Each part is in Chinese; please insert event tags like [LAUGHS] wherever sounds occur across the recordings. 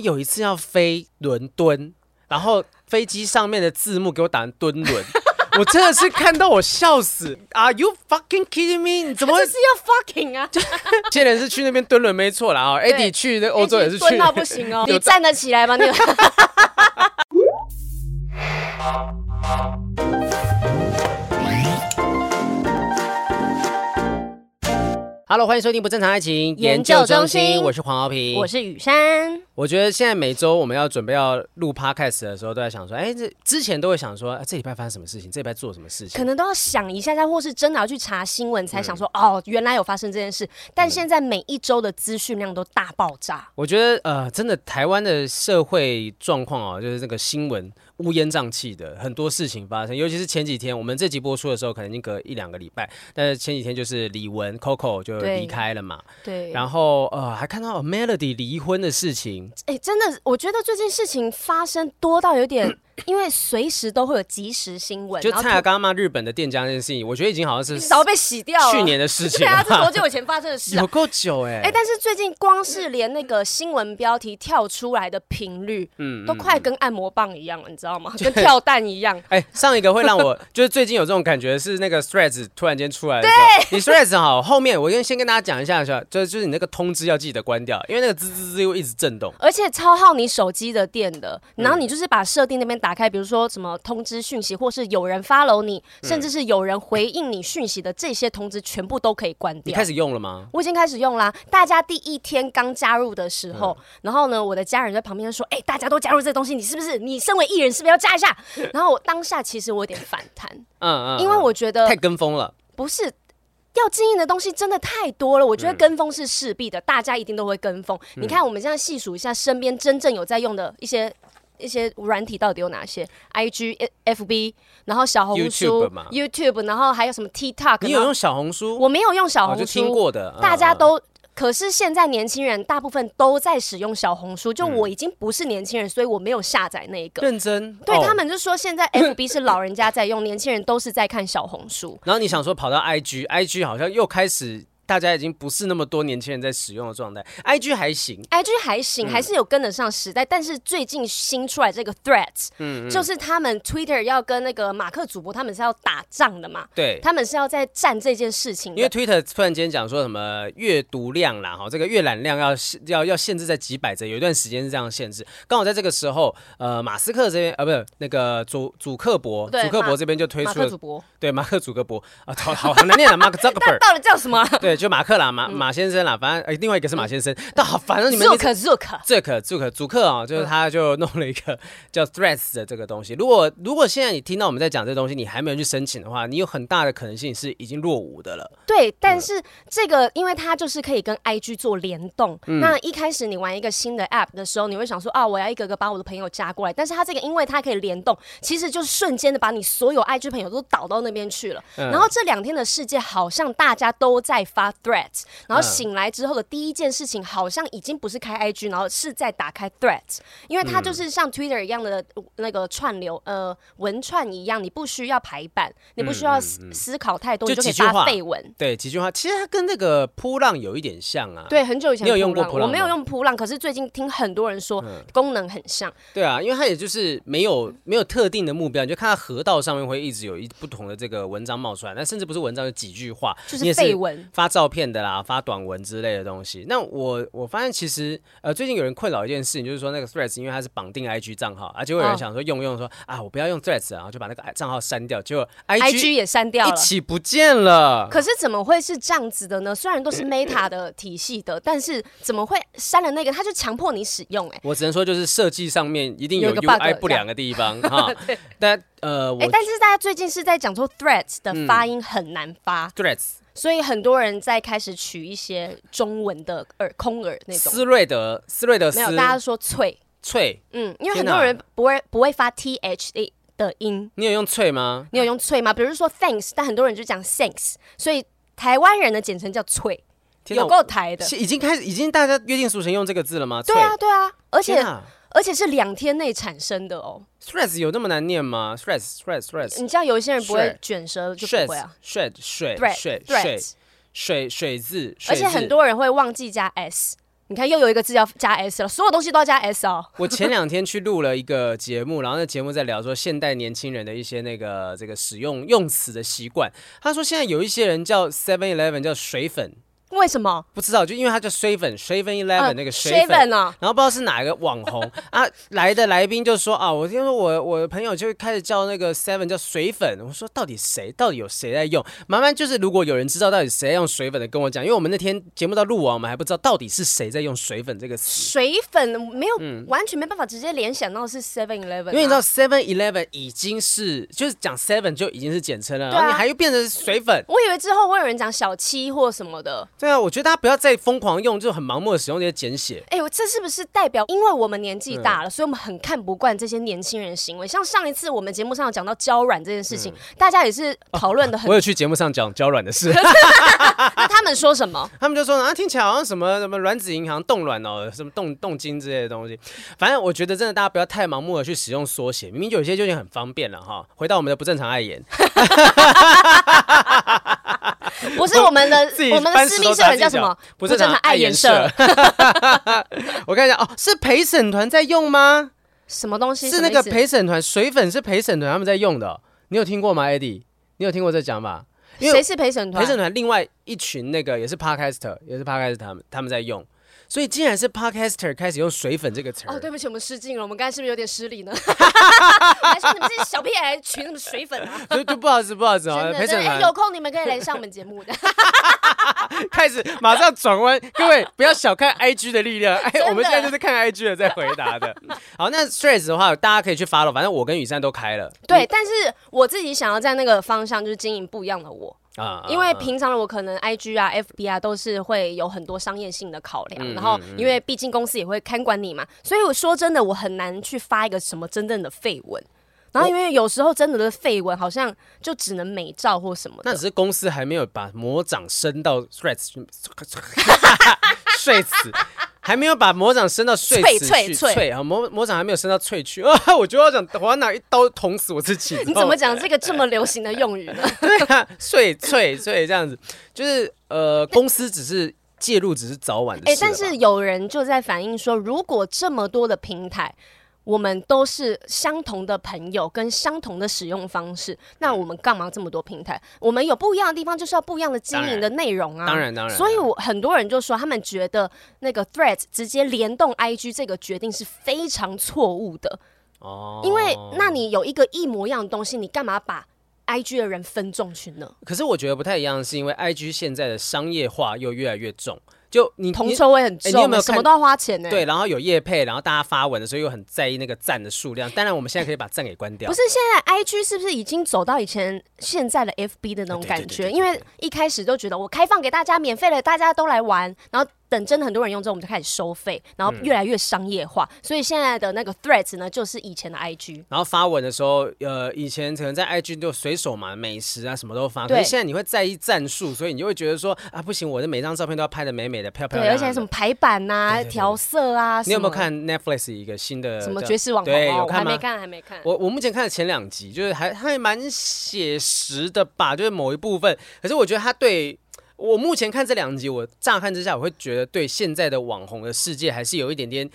我有一次要飞伦敦，然后飞机上面的字幕给我打成敦伦，[LAUGHS] 我真的是看到我笑死。Are you fucking kidding me？你怎么会是要 fucking 啊？[LAUGHS] 现在是去那边蹲轮没错啦。哦，Eddie 去那欧洲也是去敦到不行哦。[LAUGHS] 你站得起来吗？你。Hello，欢迎收听不正常爱情研究中心，我是黄豪平，我是雨珊。我觉得现在每周我们要准备要录 Podcast 的时候，都在想说，哎，这之前都会想说，啊、这礼拜发生什么事情，这礼拜做什么事情，可能都要想一下下，或是真的要去查新闻，才想说，嗯、哦，原来有发生这件事。但现在每一周的资讯量都大爆炸。我觉得，呃，真的台湾的社会状况哦，就是这个新闻。乌烟瘴气的很多事情发生，尤其是前几天，我们这集播出的时候，可能已经隔一两个礼拜。但是前几天就是李玟 Coco 就离开了嘛，对。对，然后呃，还看到 Melody 离婚的事情。哎，真的，我觉得最近事情发生多到有点。因为随时都会有即时新闻，就蔡雅刚骂日本的店家那件事情，我觉得已经好像是早被洗掉了。去年的事情，对啊，这多久以前发生的事？有够久哎！哎，但是最近光是连那个新闻标题跳出来的频率，嗯，都快跟按摩棒一样了，你知道吗？[LAUGHS] 跟跳蛋一样。[LAUGHS] 哎，上一个会让我 [LAUGHS] 就是最近有这种感觉是那个 Threads 突然间出来的时候，你 Threads 好，后面我先先跟大家讲一下，就是就是你那个通知要记得关掉，因为那个滋滋滋又一直震动，而且超耗你手机的电的。然后你就是把设定那边打开，比如说什么。通知讯息，或是有人 follow 你，甚至是有人回应你讯息的这些通知，全部都可以关掉。你开始用了吗？我已经开始用啦。大家第一天刚加入的时候，嗯、然后呢，我的家人在旁边说：“哎、欸，大家都加入这个东西，你是不是？你身为艺人，是不是要加一下？” [LAUGHS] 然后我当下其实我有点反弹，嗯嗯，因为我觉得太跟风了。不是要经营的东西真的太多了，我觉得跟风是势必的，嗯、大家一定都会跟风。嗯、你看，我们现在细数一下身边真正有在用的一些。一些软体到底有哪些？I G、F B，然后小红书、YouTube, YouTube，然后还有什么 TikTok？你有用小红书？我没有用小红书，听过的。大家都，嗯、可是现在年轻人大部分都在使用小红书。就我已经不是年轻人，所以我没有下载那个。认真？对、哦、他们就说现在 [LAUGHS] F B 是老人家在用，年轻人都是在看小红书。然后你想说跑到 I G，I G 好像又开始。大家已经不是那么多年轻人在使用的状态，IG 还行，IG 还行，还是有跟得上时代。但是最近新出来这个 Threads，嗯，就是他们 Twitter 要跟那个马克主播他们是要打仗的嘛，对，他们是要在战这件事情。因为 Twitter 突然间讲说什么阅读量啦，哈，这个阅览量要要要限制在几百则，有一段时间是这样限制。刚好在这个时候，呃，马斯克这边啊，不是那个祖祖克伯，祖克伯这边就推出了，对，马克祖克伯啊，好好难念啊，马克扎克伯，到底叫什么？对。就马克啦，马马先生啦，反正哎、欸，另外一个是马先生，嗯、但好，反正你们祖克祖克祖克祖克祖克啊，就是他就弄了一个叫 Threads 的这个东西。如果如果现在你听到我们在讲这个东西，你还没有去申请的话，你有很大的可能性是已经落伍的了。对，但是这个因为它就是可以跟 IG 做联动。嗯、那一开始你玩一个新的 App 的时候，你会想说啊，我要一个个把我的朋友加过来。但是它这个因为它可以联动，其实就是瞬间的把你所有 IG 朋友都导到那边去了。嗯、然后这两天的世界好像大家都在发 Threads。然后醒来之后的第一件事情，好像已经不是开 IG，然后是在打开 Threats，因为它就是像 Twitter 一样的那个串流，呃，文串一样，你不需要排版，你不需要思考太多，你就可以发废文。对，几句话，其实它跟那个扑浪有一点像啊。对，很久以前你有用过扑浪，我没有用扑浪，可是最近听很多人说功能很像。对啊，因为它也就是没有没有特定的目标，你就看到河道上面会一直有一不同的这个文章冒出来，但甚至不是文章，有几句话，就是废文，发照片的啦，发。短文之类的东西，那我我发现其实呃最近有人困扰一件事情，就是说那个 Threads 因为它是绑定 IG 账号，而且会有人想说用用说啊我不要用 Threads，然后就把那个账号删掉，结果 IG 也删掉了，一起不见了。可是怎么会是这样子的呢？虽然都是 Meta 的体系的，但是怎么会删了那个？他就强迫你使用哎、欸。我只能说就是设计上面一定有 UI 不良的地方 [LAUGHS] 哈。但呃，哎、欸，但是大家最近是在讲说 Threads 的发音很难发、嗯、Threads。所以很多人在开始取一些中文的耳空耳那种。思瑞德，思瑞德斯，没有，大家说脆脆，嗯，因为很多人不会不会发 t h a 的音。你有用脆吗？你有用脆吗？比如说 thanks，但很多人就讲 thanks，所以台湾人的简称叫脆，有够台的。已经开始，已经大家约定俗成用这个字了吗？对啊，对啊，而且。而且是两天内产生的哦。Threads 有那么难念吗？Threads，Threads，Threads。你知道有一些人不会卷舌就不会啊。水水水水水水字。而且很多人会忘记加 s，你看，又有一个字要加 s 了，所有东西都要加 s 哦。[LAUGHS] 我前两天去录了一个节目，然后那节目在聊说现代年轻人的一些那个这个使用用词的习惯。他说现在有一些人叫 Seven Eleven 叫水粉。为什么不知道？就因为他叫水粉，Seven Eleven 那个水粉啊，然后不知道是哪一个网红啊，来的来宾就说啊，我听说我我的朋友就开始叫那个 Seven 叫水粉，我说到底谁？到底有谁在用？麻烦就是如果有人知道到底谁在用水粉的，跟我讲，因为我们那天节目到录完，我们还不知道到底是谁在用水粉这个词。水粉没有、嗯、完全没办法直接联想到是 Seven Eleven，、啊、因为你知道 Seven Eleven 已经是就是讲 Seven 就已经是简称了，啊、然后你还又变成水粉。我以为之后会有人讲小七或什么的。对啊，我觉得大家不要。再疯狂用，就很盲目的使用这些简写。哎、欸，我这是不是代表，因为我们年纪大了，嗯、所以我们很看不惯这些年轻人的行为？像上一次我们节目上有讲到娇软这件事情，嗯、大家也是讨论的很、哦。我有去节目上讲娇软的事。[LAUGHS] 那他们说什么？[LAUGHS] 他们就说啊，听起来好像什么什么卵子银行冻卵哦，什么冻冻精之类的东西。反正我觉得真的，大家不要太盲目的去使用缩写，明明就有些就已经很方便了哈。回到我们的不正常爱言。[LAUGHS] [LAUGHS] 不是我们的，[LAUGHS] 我们的私密社团叫什么？不正常爱颜社。[LAUGHS] 我看一下哦，是陪审团在用吗？什么东西？是那个陪审团水粉是陪审团他们在用的，你有听过吗，Eddie？你有听过这讲法？谁是陪审团？陪审团另外一群那个也是 Podcaster，也是 Podcaster 他们他们在用。所以，竟然是 Podcaster 开始用“水粉”这个词，哦，对不起，我们失敬了。我们刚才是不是有点失礼呢？[LAUGHS] 还说你们这些小屁孩群什么水粉啊？[LAUGHS] 就就不好意思，不好意思啊。陪审团有空你们可以来上我们节目的。[LAUGHS] 开始马上转弯，各位不要小看 IG 的力量。哎，我们现在就是看 IG 的在回答的。好，那 Threads 的话，大家可以去 follow，反正我跟雨珊都开了。对，但是我自己想要在那个方向，就是经营不一样的我。啊，因为平常的我可能 I G 啊、F B 啊都是会有很多商业性的考量，然后因为毕竟公司也会看管你嘛，所以我说真的，我很难去发一个什么真正的废文。然后因为有时候真的的废文好像就只能美照或什么，那只是公司还没有把魔掌伸到 Threads [LAUGHS] [LAUGHS] 睡死。还没有把魔掌伸到碎词去脆啊，魔魔掌还没有伸到脆去 [LAUGHS] 啊，我就要讲我要拿一刀捅死我自己。你怎么讲这个这么流行的用语呢？[LAUGHS] 对啊，碎脆脆这样子，就是呃，公司只是介入，只是早晚的事。哎、欸，但是有人就在反映说，如果这么多的平台。我们都是相同的朋友，跟相同的使用方式，那我们干嘛这么多平台？我们有不一样的地方，就是要不一样的经营的内容啊。当然，当然。所以，我很多人就说，他们觉得那个 Threads 直接联动 IG 这个决定是非常错误的。哦。因为，那你有一个一模一样的东西，你干嘛把 IG 的人分众群呢？可是我觉得不太一样，是因为 IG 现在的商业化又越来越重。就你同车位很重，欸，你有没有什么都要花钱呢？对，然后有业配，然后大家发文的时候又很在意那个赞的数量。当然，我们现在可以把赞给关掉。不是，现在 IG 是不是已经走到以前现在的 FB 的那种感觉？因为一开始都觉得我开放给大家，免费的，大家都来玩，然后。等真的很多人用之后，我们就开始收费，然后越来越商业化。嗯、所以现在的那个 Threads 呢，就是以前的 IG。然后发文的时候，呃，以前可能在 IG 就随手嘛，美食啊什么都发。对。可是现在你会在意战术，所以你就会觉得说啊，不行，我的每张照片都要拍的美美的、漂漂亮亮。对，而且什么排版呐、啊、调色啊。你有没有看 Netflix 一个新的什么绝世网红？对，有看吗？还没看，还没看。我我目前看了前两集，就是还还蛮写实的吧，就是某一部分。可是我觉得他对。我目前看这两集，我乍看之下，我会觉得对现在的网红的世界还是有一点点。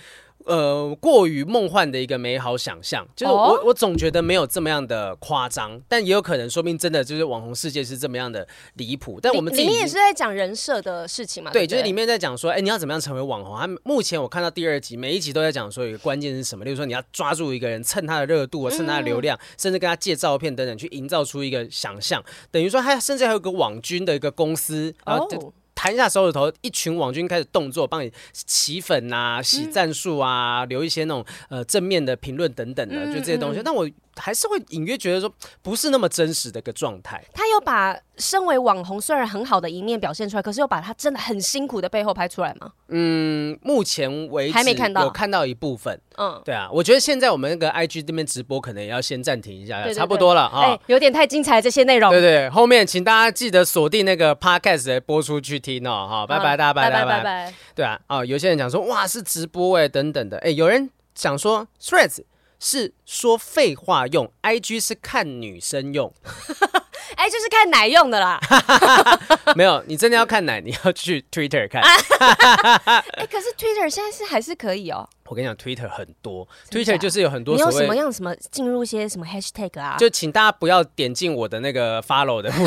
呃，过于梦幻的一个美好想象，就是我、哦、我总觉得没有这么样的夸张，但也有可能说明真的就是网红世界是这么样的离谱。但我们里面也是在讲人设的事情嘛？对，对，就是里面在讲说，哎、欸，你要怎么样成为网红？他目前我看到第二集，每一集都在讲说，有一个关键是什么？例如说，你要抓住一个人，蹭他的热度啊，蹭他的流量，嗯、甚至跟他借照片等等，去营造出一个想象。等于说，他甚至还有个网军的一个公司啊。哦弹一下手指头，一群网军开始动作，帮你洗粉啊、洗战术啊、嗯、留一些那种呃正面的评论等等的，嗯、就这些东西。但我。还是会隐约觉得说不是那么真实的一个状态。他有把身为网红虽然很好的一面表现出来，可是又把他真的很辛苦的背后拍出来吗？嗯，目前为止还没看到，有看到一部分。嗯，对啊，我觉得现在我们那个 IG 这边直播可能也要先暂停一下，对对对，差不多了啊。哎、哦欸，有点太精彩这些内容。对，对对，后面请大家记得锁定那个 Podcast 的播出去听哦。好，拜拜，大家拜拜拜拜。对啊，啊、哦，有些人讲说哇是直播哎等等的，哎，有人讲说 Threads。是说废话用，IG 是看女生用。哎、[LAUGHS] 哎，就是看奶用的啦。[LAUGHS] 没有，你真的要看奶，你要去 Twitter 看。[LAUGHS] 哎，可是 Twitter 现在是还是可以哦。我跟你讲，Twitter 很多，Twitter 就是有很多。你有什么样什么进入一些什么 Hashtag 啊？就请大家不要点进我的那个 Follow 的。[LAUGHS]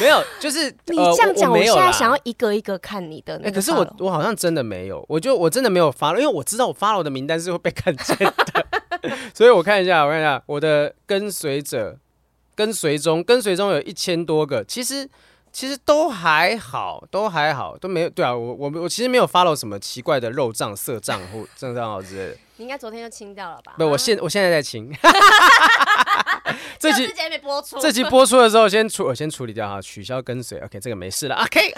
没有，就是你这样讲，我现在想要一个一个看你的那个。可是我我好像真的没有，我就我真的没有 follow，因为我知道我 follow 的名单是会被看见的。[LAUGHS] 所以我看一下，我看一下我的跟随者，跟随中，跟随中有一千多个，其实其实都还好，都还好，都没有。对啊，我我我其实没有 follow 什么奇怪的肉账、色账或正账号之类的。你应该昨天就清掉了吧？不，我现我现在在清。[LAUGHS] 这集没播出，这集播出的时候先处我先处理掉哈，取消跟随，OK，这个没事了，OK。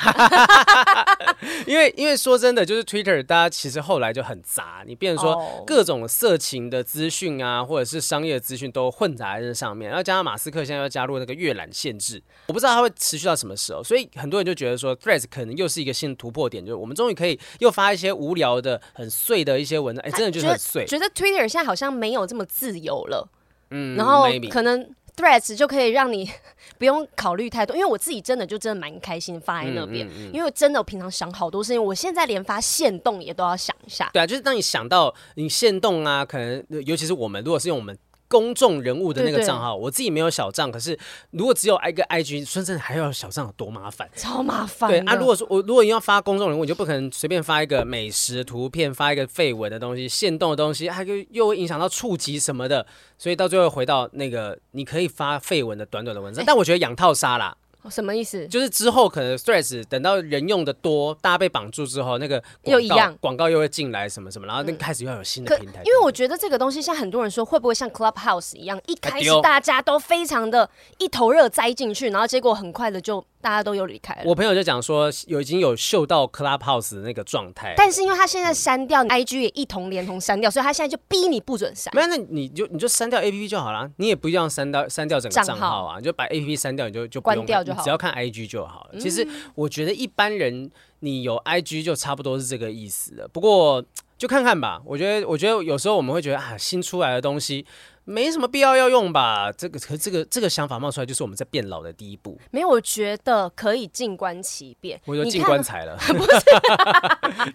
[LAUGHS] 因为因为说真的，就是 Twitter，大家其实后来就很杂，你变成说各种色情的资讯啊，或者是商业资讯都混杂在这上面，然后加上马斯克现在要加入那个阅览限制，我不知道他会持续到什么时候，所以很多人就觉得说 Threads 可能又是一个新的突破点，就是我们终于可以又发一些无聊的、很碎的一些文章，哎，真的就是很碎。觉得 Twitter 现在好像没有这么自由了。嗯，然后可能 Threads 就可以让你 [LAUGHS] 不用考虑太多，因为我自己真的就真的蛮开心发在那边，嗯嗯嗯、因为真的我平常想好多事情，我现在连发限动也都要想一下。对啊，就是当你想到你限动啊，可能尤其是我们如果是用我们。公众人物的那个账号，我自己没有小账，可是如果只有一个 IG，说真的还要小账有多麻烦？超麻烦。对啊，如果说我如果你要发公众人物，你就不可能随便发一个美食图片，发一个废文的东西，现动的东西，还又又会影响到触及什么的，所以到最后回到那个你可以发废文的短短的文章，欸、但我觉得养套杀啦。什么意思？就是之后可能 Threads 等到人用的多，大家被绑住之后，那个又一样广告又会进来什么什么，然后那开始又要有新的平台。因为我觉得这个东西像很多人说，会不会像 Clubhouse 一样，一开始大家都非常的一头热栽进去，然后结果很快的就。大家都又离开了。我朋友就讲说，有已经有嗅到 Clubhouse 的那个状态。但是因为他现在删掉 IG 也一同连同删掉，所以他现在就逼你不准删。没有，那你就你就删掉 APP 就好了，你也不一定要删掉删掉整个账号啊，你就把 APP 删掉，你就就关掉就好，只要看 IG 就好了。其实我觉得一般人你有 IG 就差不多是这个意思了。不过就看看吧，我觉得我觉得有时候我们会觉得啊，新出来的东西。没什么必要要用吧？这个可这个这个想法冒出来，就是我们在变老的第一步。没有，我觉得可以静观其变。我就进棺材了，[LAUGHS] 不是？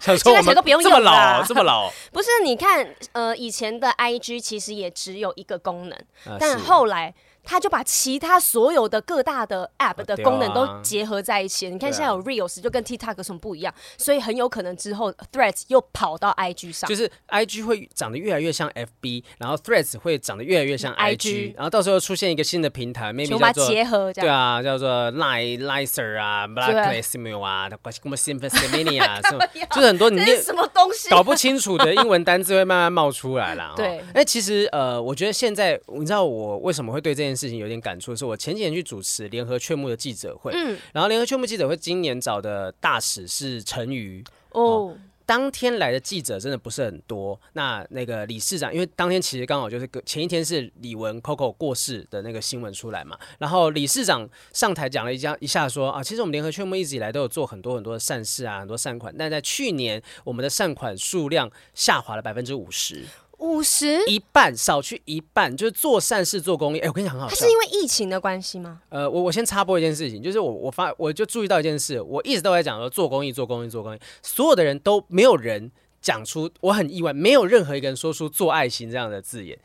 [LAUGHS] 想说我们都不用用这么老，这么老。[LAUGHS] 不是，你看，呃，以前的 IG 其实也只有一个功能，啊、但后来。他就把其他所有的各大的 App 的功能都结合在一起。你看现在有 Reels 就跟 TikTok 有什么不一样？所以很有可能之后 Threads 又跑到 IG 上，就是 IG 会长得越来越像 FB，然后 Threads 会长得越来越像 IG，然后到时候出现一个新的平台，maybe 叫做结合对啊，叫做 Line Licer 啊，Blacklistimio 啊，什么 Symphony [LAUGHS] 就是很多你念什么东西搞不清楚的英文单字会慢慢冒出来了。[LAUGHS] 对，哎，其实呃，我觉得现在你知道我为什么会对这件事情有点感触，是我前几年去主持联合劝募的记者会，嗯，然后联合劝募记者会今年找的大使是陈瑜哦，哦，当天来的记者真的不是很多，那那个理事长，因为当天其实刚好就是前一天是李文 Coco 过世的那个新闻出来嘛，然后理事长上台讲了一下一下说啊，其实我们联合劝募一直以来都有做很多很多的善事啊，很多善款，但在去年我们的善款数量下滑了百分之五十。五十一半少去一半，就是做善事做公益。哎、欸，我跟你讲很好笑，它是因为疫情的关系吗？呃，我我先插播一件事情，就是我我发我就注意到一件事，我一直都在讲说做公益做公益做公益，所有的人都没有人讲出，我很意外，没有任何一个人说出做爱心这样的字眼。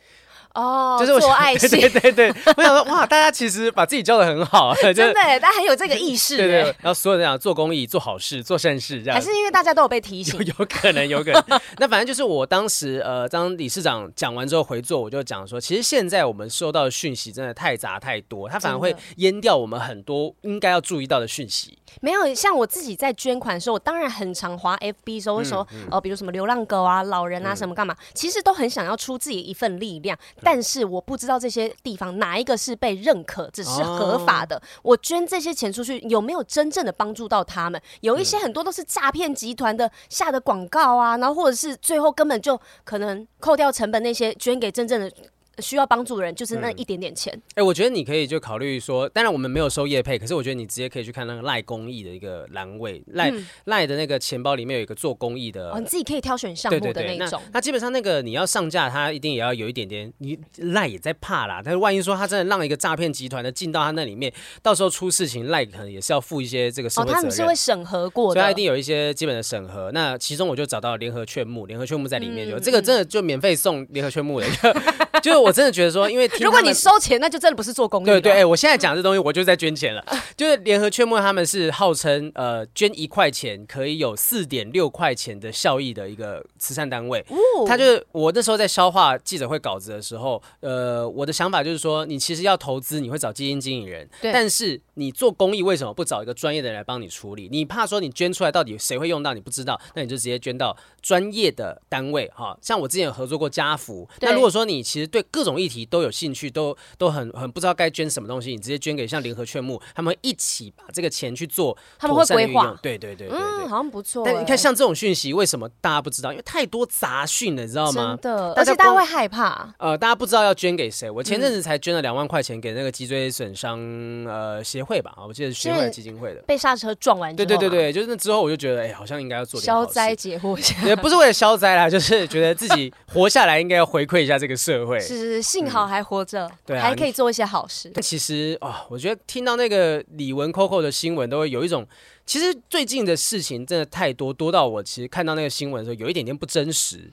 哦，就是做爱心，对对对，我想说，哇，大家其实把自己教的很好，[LAUGHS] 真的，大家很有这个意识，对对。然后所有人讲做公益、做好事、做善事，这样。还是因为大家都有被提醒，有可能，有可能。那反正就是我当时，呃，当理事长讲完之后回座，我就讲说，其实现在我们收到的讯息真的太杂太多，它反而会淹掉我们很多应该要注意到的讯息。没有，像我自己在捐款的时候，我当然很常滑 FB 的时候会说，哦，比如什么流浪狗啊、老人啊什么干嘛，其实都很想要出自己一份力量，但是我不。知道这些地方哪一个是被认可，只是合法的？我捐这些钱出去，有没有真正的帮助到他们？有一些很多都是诈骗集团的下的广告啊，然后或者是最后根本就可能扣掉成本，那些捐给真正的需要帮助的人，就是那一点点钱。哎、我觉得你可以就考虑说，当然我们没有收业配，可是我觉得你直接可以去看那个赖公益的一个栏位，赖赖、嗯、的那个钱包里面有一个做公益的，哦，你自己可以挑选项目的那种。对对对，那，那基本上那个你要上架，他一定也要有一点点，你赖也在怕啦。但是万一说他真的让一个诈骗集团的进到他那里面，到时候出事情，赖可能也是要负一些这个社会责任。哦，他们是会审核过的，所以他一定有一些基本的审核。那其中我就找到联合劝募，联合劝募在里面有、嗯、这个真的就免费送联合劝募的一个，就 [LAUGHS] 是我真的觉得说，因为如果你收钱，那就真的不是做公益。对对，哎、欸，我现在讲这东西，我就在捐钱了。就是联合劝募，他们是号称呃捐一块钱可以有四点六块钱的效益的一个慈善单位。哦，他就是我那时候在消化记者会稿子的时候，呃，我的想法就是说，你其实要投资，你会找基金经理人，但是你做公益为什么不找一个专业的人来帮你处理？你怕说你捐出来到底谁会用到，你不知道，那你就直接捐到专业的单位哈。像我之前有合作过家福，那如果说你其实对各种议题都有兴趣，都都很很不知道该捐什么东西，你直接捐给像联合劝募，他们一起把这个钱去做，他们会规划，对对对对，对，嗯，好像不错。但你看像这种讯息，为什么大家不知道？因为太多杂讯了，你知道吗？真的，而且大家会害怕。呃，大家不知道要捐给谁。我前阵子才捐了两万块钱给那个脊椎损伤呃协会吧，我记得是协会基金会的。被刹车撞完对对对对，就是那之后我就觉得，哎、欸，好像应该要做点消灾解惑一下，也不是为了消灾啦，就是觉得自己活下来应该要回馈一下这个社会。[LAUGHS] 是是，幸好还活着，嗯，对啊，还可以做一些好事。但其实啊，哦，我觉得听到那个李玟 Coco 的新闻，都会有一种，其实最近的事情真的太多，多到我其实看到那个新闻的时候，有一点点不真实，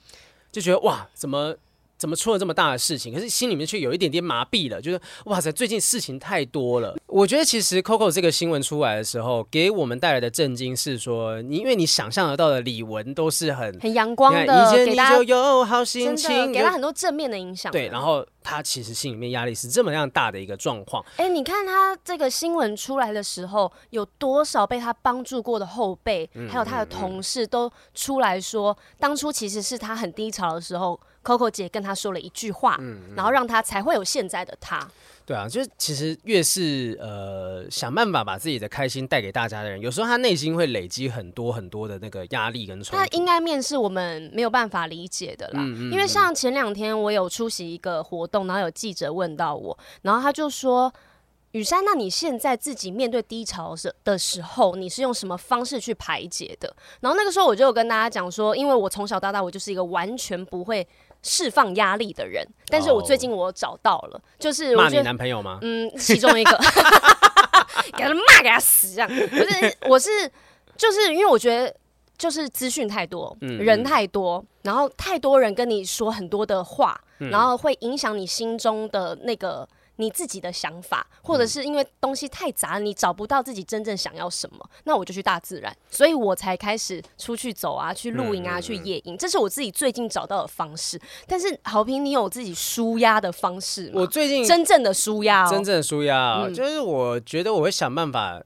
就觉得哇，怎么？怎么出了这么大的事情？可是心里面却有一点点麻痹了，就是哇塞，最近事情太多了。我觉得其实 Coco 这个新闻出来的时候，给我们带来的震惊是说，你因为你想象得到的李玟都是很很阳光的，给大家有好心情，给他很多正面的影响。对，然后他其实心里面压力是这么样大的一个状况。哎，你看他这个新闻出来的时候，有多少被他帮助过的后辈，还有他的同事都出来说，当初其实是他很低潮的时候。Coco 姐跟他说了一句话，嗯嗯，然后让他才会有现在的他。对啊，就是其实越是呃想办法把自己的开心带给大家的人，有时候他内心会累积很多很多的那个压力跟冲突。他应该面是我们没有办法理解的啦。因为像前两天我有出席一个活动，然后有记者问到我，然后他就说。雨珊，那你现在自己面对低潮的时候，你是用什么方式去排解的？然后那个时候我就有跟大家讲说，因为我从小到大我就是一个完全不会释放压力的人，但是我最近我找到了，就是骂你男朋友吗？嗯，其中一个，[LAUGHS] 给他骂给他死这样，不是，我是就是因为我觉得就是资讯太多，嗯，人太多，然后太多人跟你说很多的话，然后会影响你心中的那个。你自己的想法，或者是因为东西太杂，你找不到自己真正想要什么，那我就去大自然，所以我才开始出去走啊，去露营啊，去野营，这是我自己最近找到的方式。但是好评，你有自己舒压的方式吗？我最近真正的舒压，真正的舒压，嗯，就是我觉得我会想办法，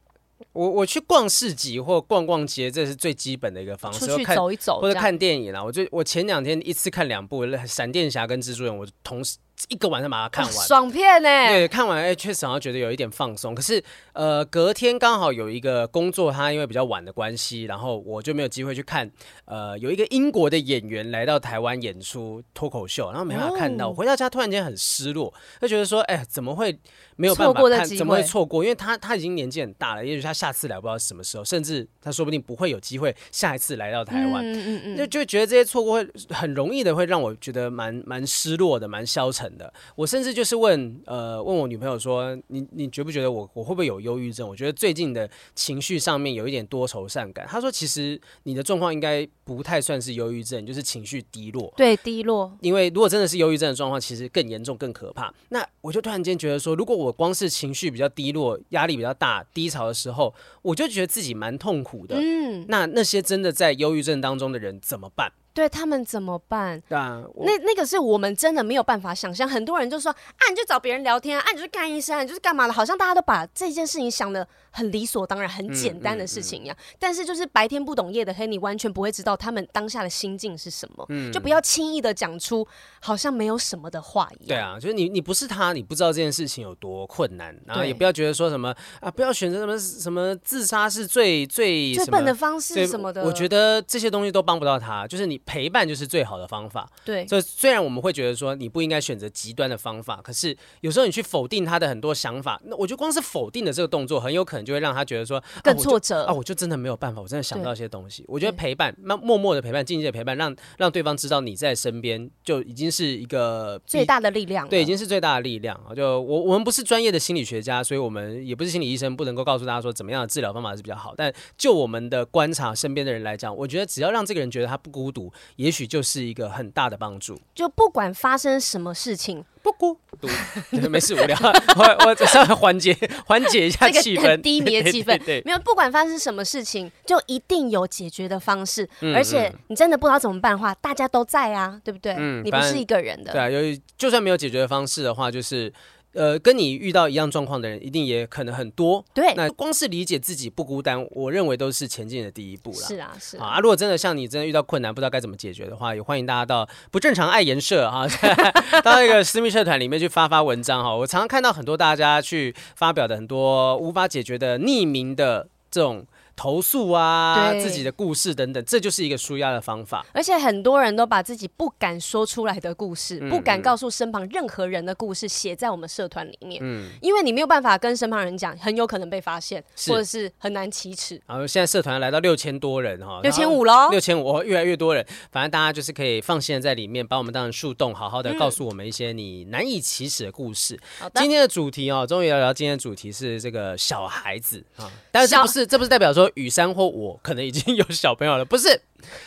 我我去逛市集或逛逛街，这是最基本的一个方式。出去走一走，或者看电影啦。我就我前两天一次看两部《闪电侠》跟《蜘蛛人》，我同时。一个晚上把它看完，哦、爽片呢？对，看完哎，确实好像觉得有一点放松。可是，呃，隔天刚好有一个工作，他因为比较晚的关系，然后我就没有机会去看。呃，有一个英国的演员来到台湾演出脱口秀，然后没办法看到。我回到家突然间很失落，就觉得说，哎，怎么会没有办法看？怎么会错过？因为他他已经年纪很大了，也许他下次来不知道什么时候，甚至他说不定不会有机会下一次来到台湾。嗯嗯嗯，就就觉得这些错过会很容易的会让我觉得蛮蛮失落的，蛮消沉的。我甚至就是问，呃，问我女朋友说，你你觉不觉得我我会不会有忧郁症？我觉得最近的情绪上面有一点多愁善感。她说，其实你的状况应该不太算是忧郁症，就是情绪低落。对，低落。因为如果真的是忧郁症的状况，其实更严重、更可怕。那我就突然间觉得说，如果我光是情绪比较低落、压力比较大、低潮的时候，我就觉得自己蛮痛苦的。嗯。那那些真的在忧郁症当中的人怎么办？对他们怎么办？啊、那那个是我们真的没有办法想象。很多人就说啊，你就找别人聊天啊，你就去看医生啊，你就是干嘛的？好像大家都把这件事情想的很理所当然、很简单的事情一样。嗯嗯嗯、但是就是白天不懂夜的黑，你完全不会知道他们当下的心境是什么。嗯、就不要轻易的讲出好像没有什么的话一样。对啊，就是你你不是他，你不知道这件事情有多困难，然后也不要觉得说什么啊，不要选择什么什么自杀是最最最笨的方式什么的。我觉得这些东西都帮不到他，就是你陪伴就是最好的方法。对，所以虽然我们会觉得说你不应该选择极端的方法，可是有时候你去否定他的很多想法，那我觉得光是否定的这个动作，很有可能就会让他觉得说更挫折啊，我就真的没有办法，我真的想到一些东西。我觉得陪伴，那默默的陪伴，静静的陪伴，让让对方知道你在身边，就已经是一个最大的力量。对，已经是最大的力量。就我我们不是专业的心理学家，所以我们也不是心理医生，不能够告诉大家说怎么样的治疗方法是比较好。但就我们的观察，身边的人来讲，我觉得只要让这个人觉得他不孤独，也许就是一个很大的帮助。就不管发生什么事情，不孤独，[LAUGHS] 没事无聊，我我稍微缓解缓解一下气氛，低迷的气氛。没有，不管发生什么事情，就一定有解决的方式。嗯、而且你真的不知道怎么办的话，大家都在啊，对不对？嗯、你不是一个人的。对啊，由于就算没有解决的方式的话，就是。呃，跟你遇到一样状况的人，一定也可能很多。对，那光是理解自己不孤单，我认为都是前进的第一步了。是啊，是啊。啊，如果真的像你真的遇到困难，不知道该怎么解决的话，也欢迎大家到不正常爱颜社啊，[LAUGHS] 到那个私密社团里面去发发文章哈。我常常看到很多大家去发表的很多无法解决的匿名的这种。投诉啊，自己的故事等等，这就是一个舒压的方法。而且很多人都把自己不敢说出来的故事，嗯、不敢告诉身旁任何人的故事，写在我们社团里面。嗯，因为你没有办法跟身旁人讲，很有可能被发现，或者是很难启齿。然后现在社团来到六千多人哈，六千五喽，六千五，越来越多人。反正大家就是可以放心的在里面，把我们当成树洞，好好的告诉我们一些你难以启齿的故事。嗯、今天的主题哦，终于要聊今天的主题是这个小孩子啊，但是这不是这不是代表说。雨珊或我可能已经 [LAUGHS] 有小朋友了，不是？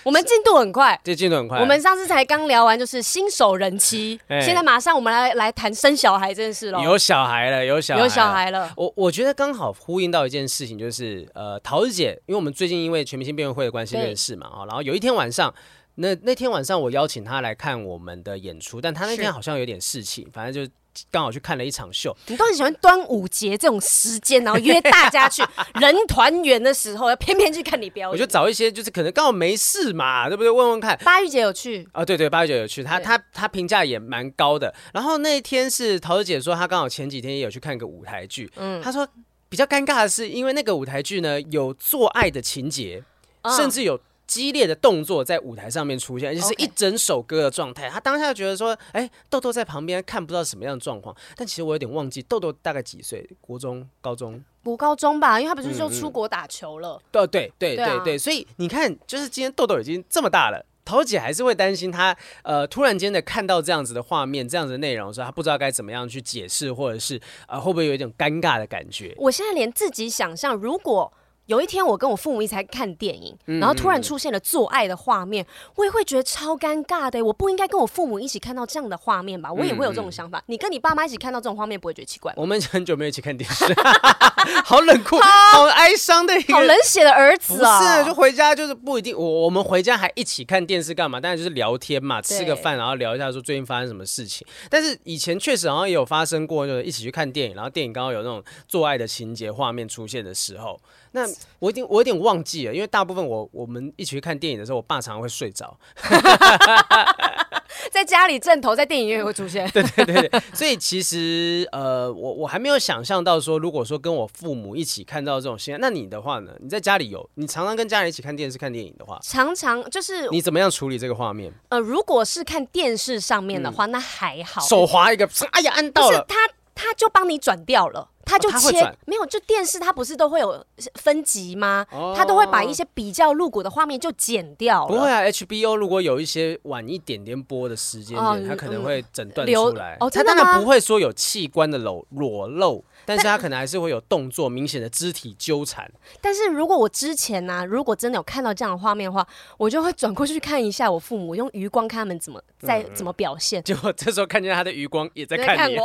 我们进度很快，这进度很快。我们上次才刚聊完，就是新手人妻，欸、现在马上我们来来谈生小孩这件事了。有小孩了，有小孩了，有小孩了。我我觉得刚好呼应到一件事情，就是呃，桃子姐，因为我们最近因为全明星辩论会的关系认识嘛，啊，然后有一天晚上，那那天晚上我邀请她来看我们的演出，但她那天好像有点事情，反正就。刚好去看了一场秀，你都很喜欢端午节这种时间，然后约大家去 [LAUGHS] 人团圆的时候，要偏偏去看你表演。我就找一些，就是可能刚好没事嘛，对不对？问问看。八玉姐有去啊？对对，八玉姐有去，她她她评价也蛮高的。然后那一天是桃子姐说，她刚好前几天也有去看一个舞台剧，嗯，她说比较尴尬的是，因为那个舞台剧呢有做爱的情节，嗯、甚至有。激烈的动作在舞台上面出现，而且是一整首歌的状态。他当下觉得说：“哎、欸，豆豆在旁边看不到什么样的状况。”但其实我有点忘记豆豆大概几岁？国中、高中？国高中吧，因为他不是就出国打球了。对、嗯、对对对对，对啊、所以你看，就是今天豆豆已经这么大了，桃姐还是会担心他呃突然间的看到这样子的画面、这样子的内容的时候，他不知道该怎么样去解释，或者是呃会不会有一种尴尬的感觉？我现在连自己想象，如果。有一天，我跟我父母一起来看电影，然后突然出现了做爱的画面，我也会觉得超尴尬的。我不应该跟我父母一起看到这样的画面吧？我也会有这种想法。你跟你爸妈一起看到这种画面，不会觉得奇怪吗？我们很久没有一起看电视，[LAUGHS] 好冷酷，好哀伤的一个，好冷血的儿子啊！不是，就回家就是不一定。我我们回家还一起看电视干嘛？当然就是聊天嘛，吃个饭，然后聊一下说最近发生什么事情。但是以前确实好像也有发生过，就是一起去看电影，然后电影刚好有那种做爱的情节画面出现的时候。那我一定我有点忘记了，因为大部分我我们一起去看电影的时候，我爸常常会睡着，[LAUGHS] [LAUGHS] 在家里正头，在电影院也会出现。对对对对，所以其实呃，我我还没有想象到说，如果说跟我父母一起看到这种戏，那你的话呢？你在家里有你常常跟家人一起看电视看电影的话，常常就是你怎么样处理这个画面？呃，如果是看电视上面的话，嗯、那还好，手滑一个，哎呀，按到了，他他就帮你转掉了。他就切，哦、没有，就电视它不是都会有分级吗？哦、他都会把一些比较露骨的画面就剪掉了。不会啊，HBO 如果有一些晚一点点播的时间点，他、哦、可能会整段出来。哦，他当然不会说有器官的裸裸露。但是他可能还是会有动作明显的肢体纠缠。但是如果我之前呢、啊，如果真的有看到这样的画面的话，我就会转过去看一下我父母，用余光看他们怎么在、嗯、怎么表现。结果这时候看见他的余光也在看你，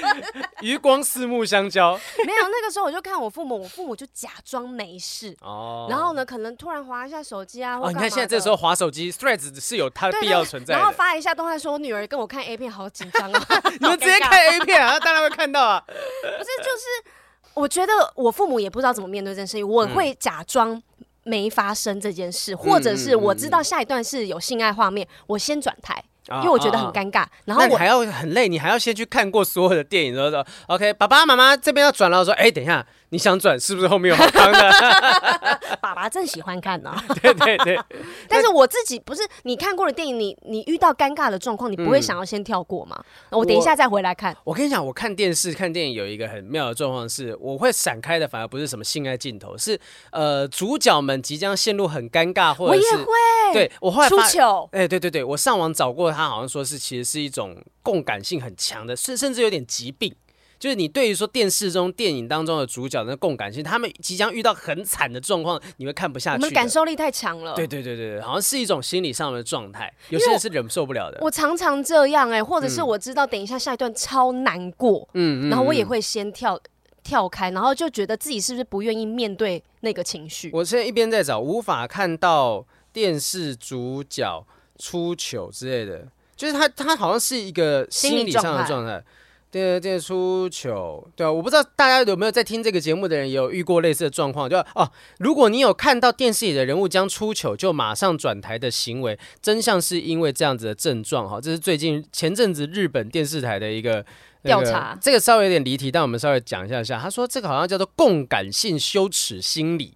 [LAUGHS] 余光四目相交。没有，那个时候我就看我父母，我父母就假装没事哦。然后呢，可能突然滑一下手机啊，或哦，你看现在这时候滑手机，Threads 是有它的必要存在的。然后发一下动态说，我女儿跟我看 A 片，好紧张啊！[LAUGHS] 你们直接看 A 片啊，当然会看到啊。[LAUGHS] 不是，就是我觉得我父母也不知道怎么面对这件事情，我会假装没发生这件事，嗯、或者是我知道下一段是有性爱画面，我先转台，嗯、因为我觉得很尴尬。然后我还要很累，你还要先去看过所有的电影，然后说 OK，爸爸妈妈这边要转了，我说哎，等一下。你想转是不是后面有好康的？[LAUGHS] 爸爸真喜欢看呢、[LAUGHS] 啊。对对对。[LAUGHS] 但是我自己不是你看过的电影，你你遇到尴尬的状况，你不会想要先跳过吗？嗯、我等一下再回来看。我，我跟你讲，我看电视看电影有一个很妙的状况是，我会闪开的，反而不是什么性爱镜头，是呃主角们即将陷入很尴尬，或者是我也会。对我后来出糗。哎，对对对，我上网找过他，好像说是其实是一种共感性很强的，甚甚至有点疾病。就是你对于说电视中、电影当中的主角的共感性，他们即将遇到很惨的状况，你会看不下去。我们感受力太强了。对对对对，好像是一种心理上的状态，有些人是忍受不了的。我常常这样哎、欸，或者是我知道等一下下一段超难过，嗯，然后我也会先跳跳开，然后就觉得自己是不是不愿意面对那个情绪。我现在一边在找，无法看到电视主角出糗之类的，就是他他好像是一个心理上的状态。对对，出糗，对啊，我不知道大家有没有在听这个节目的人也有遇过类似的状况，就哦，如果你有看到电视里的人物将出糗就马上转台的行为，真相是因为这样子的症状哈，这是最近前阵子日本电视台的一个、那个、调查，这个稍微有点离题，但我们稍微讲一下下，他说这个好像叫做共感性羞耻心理，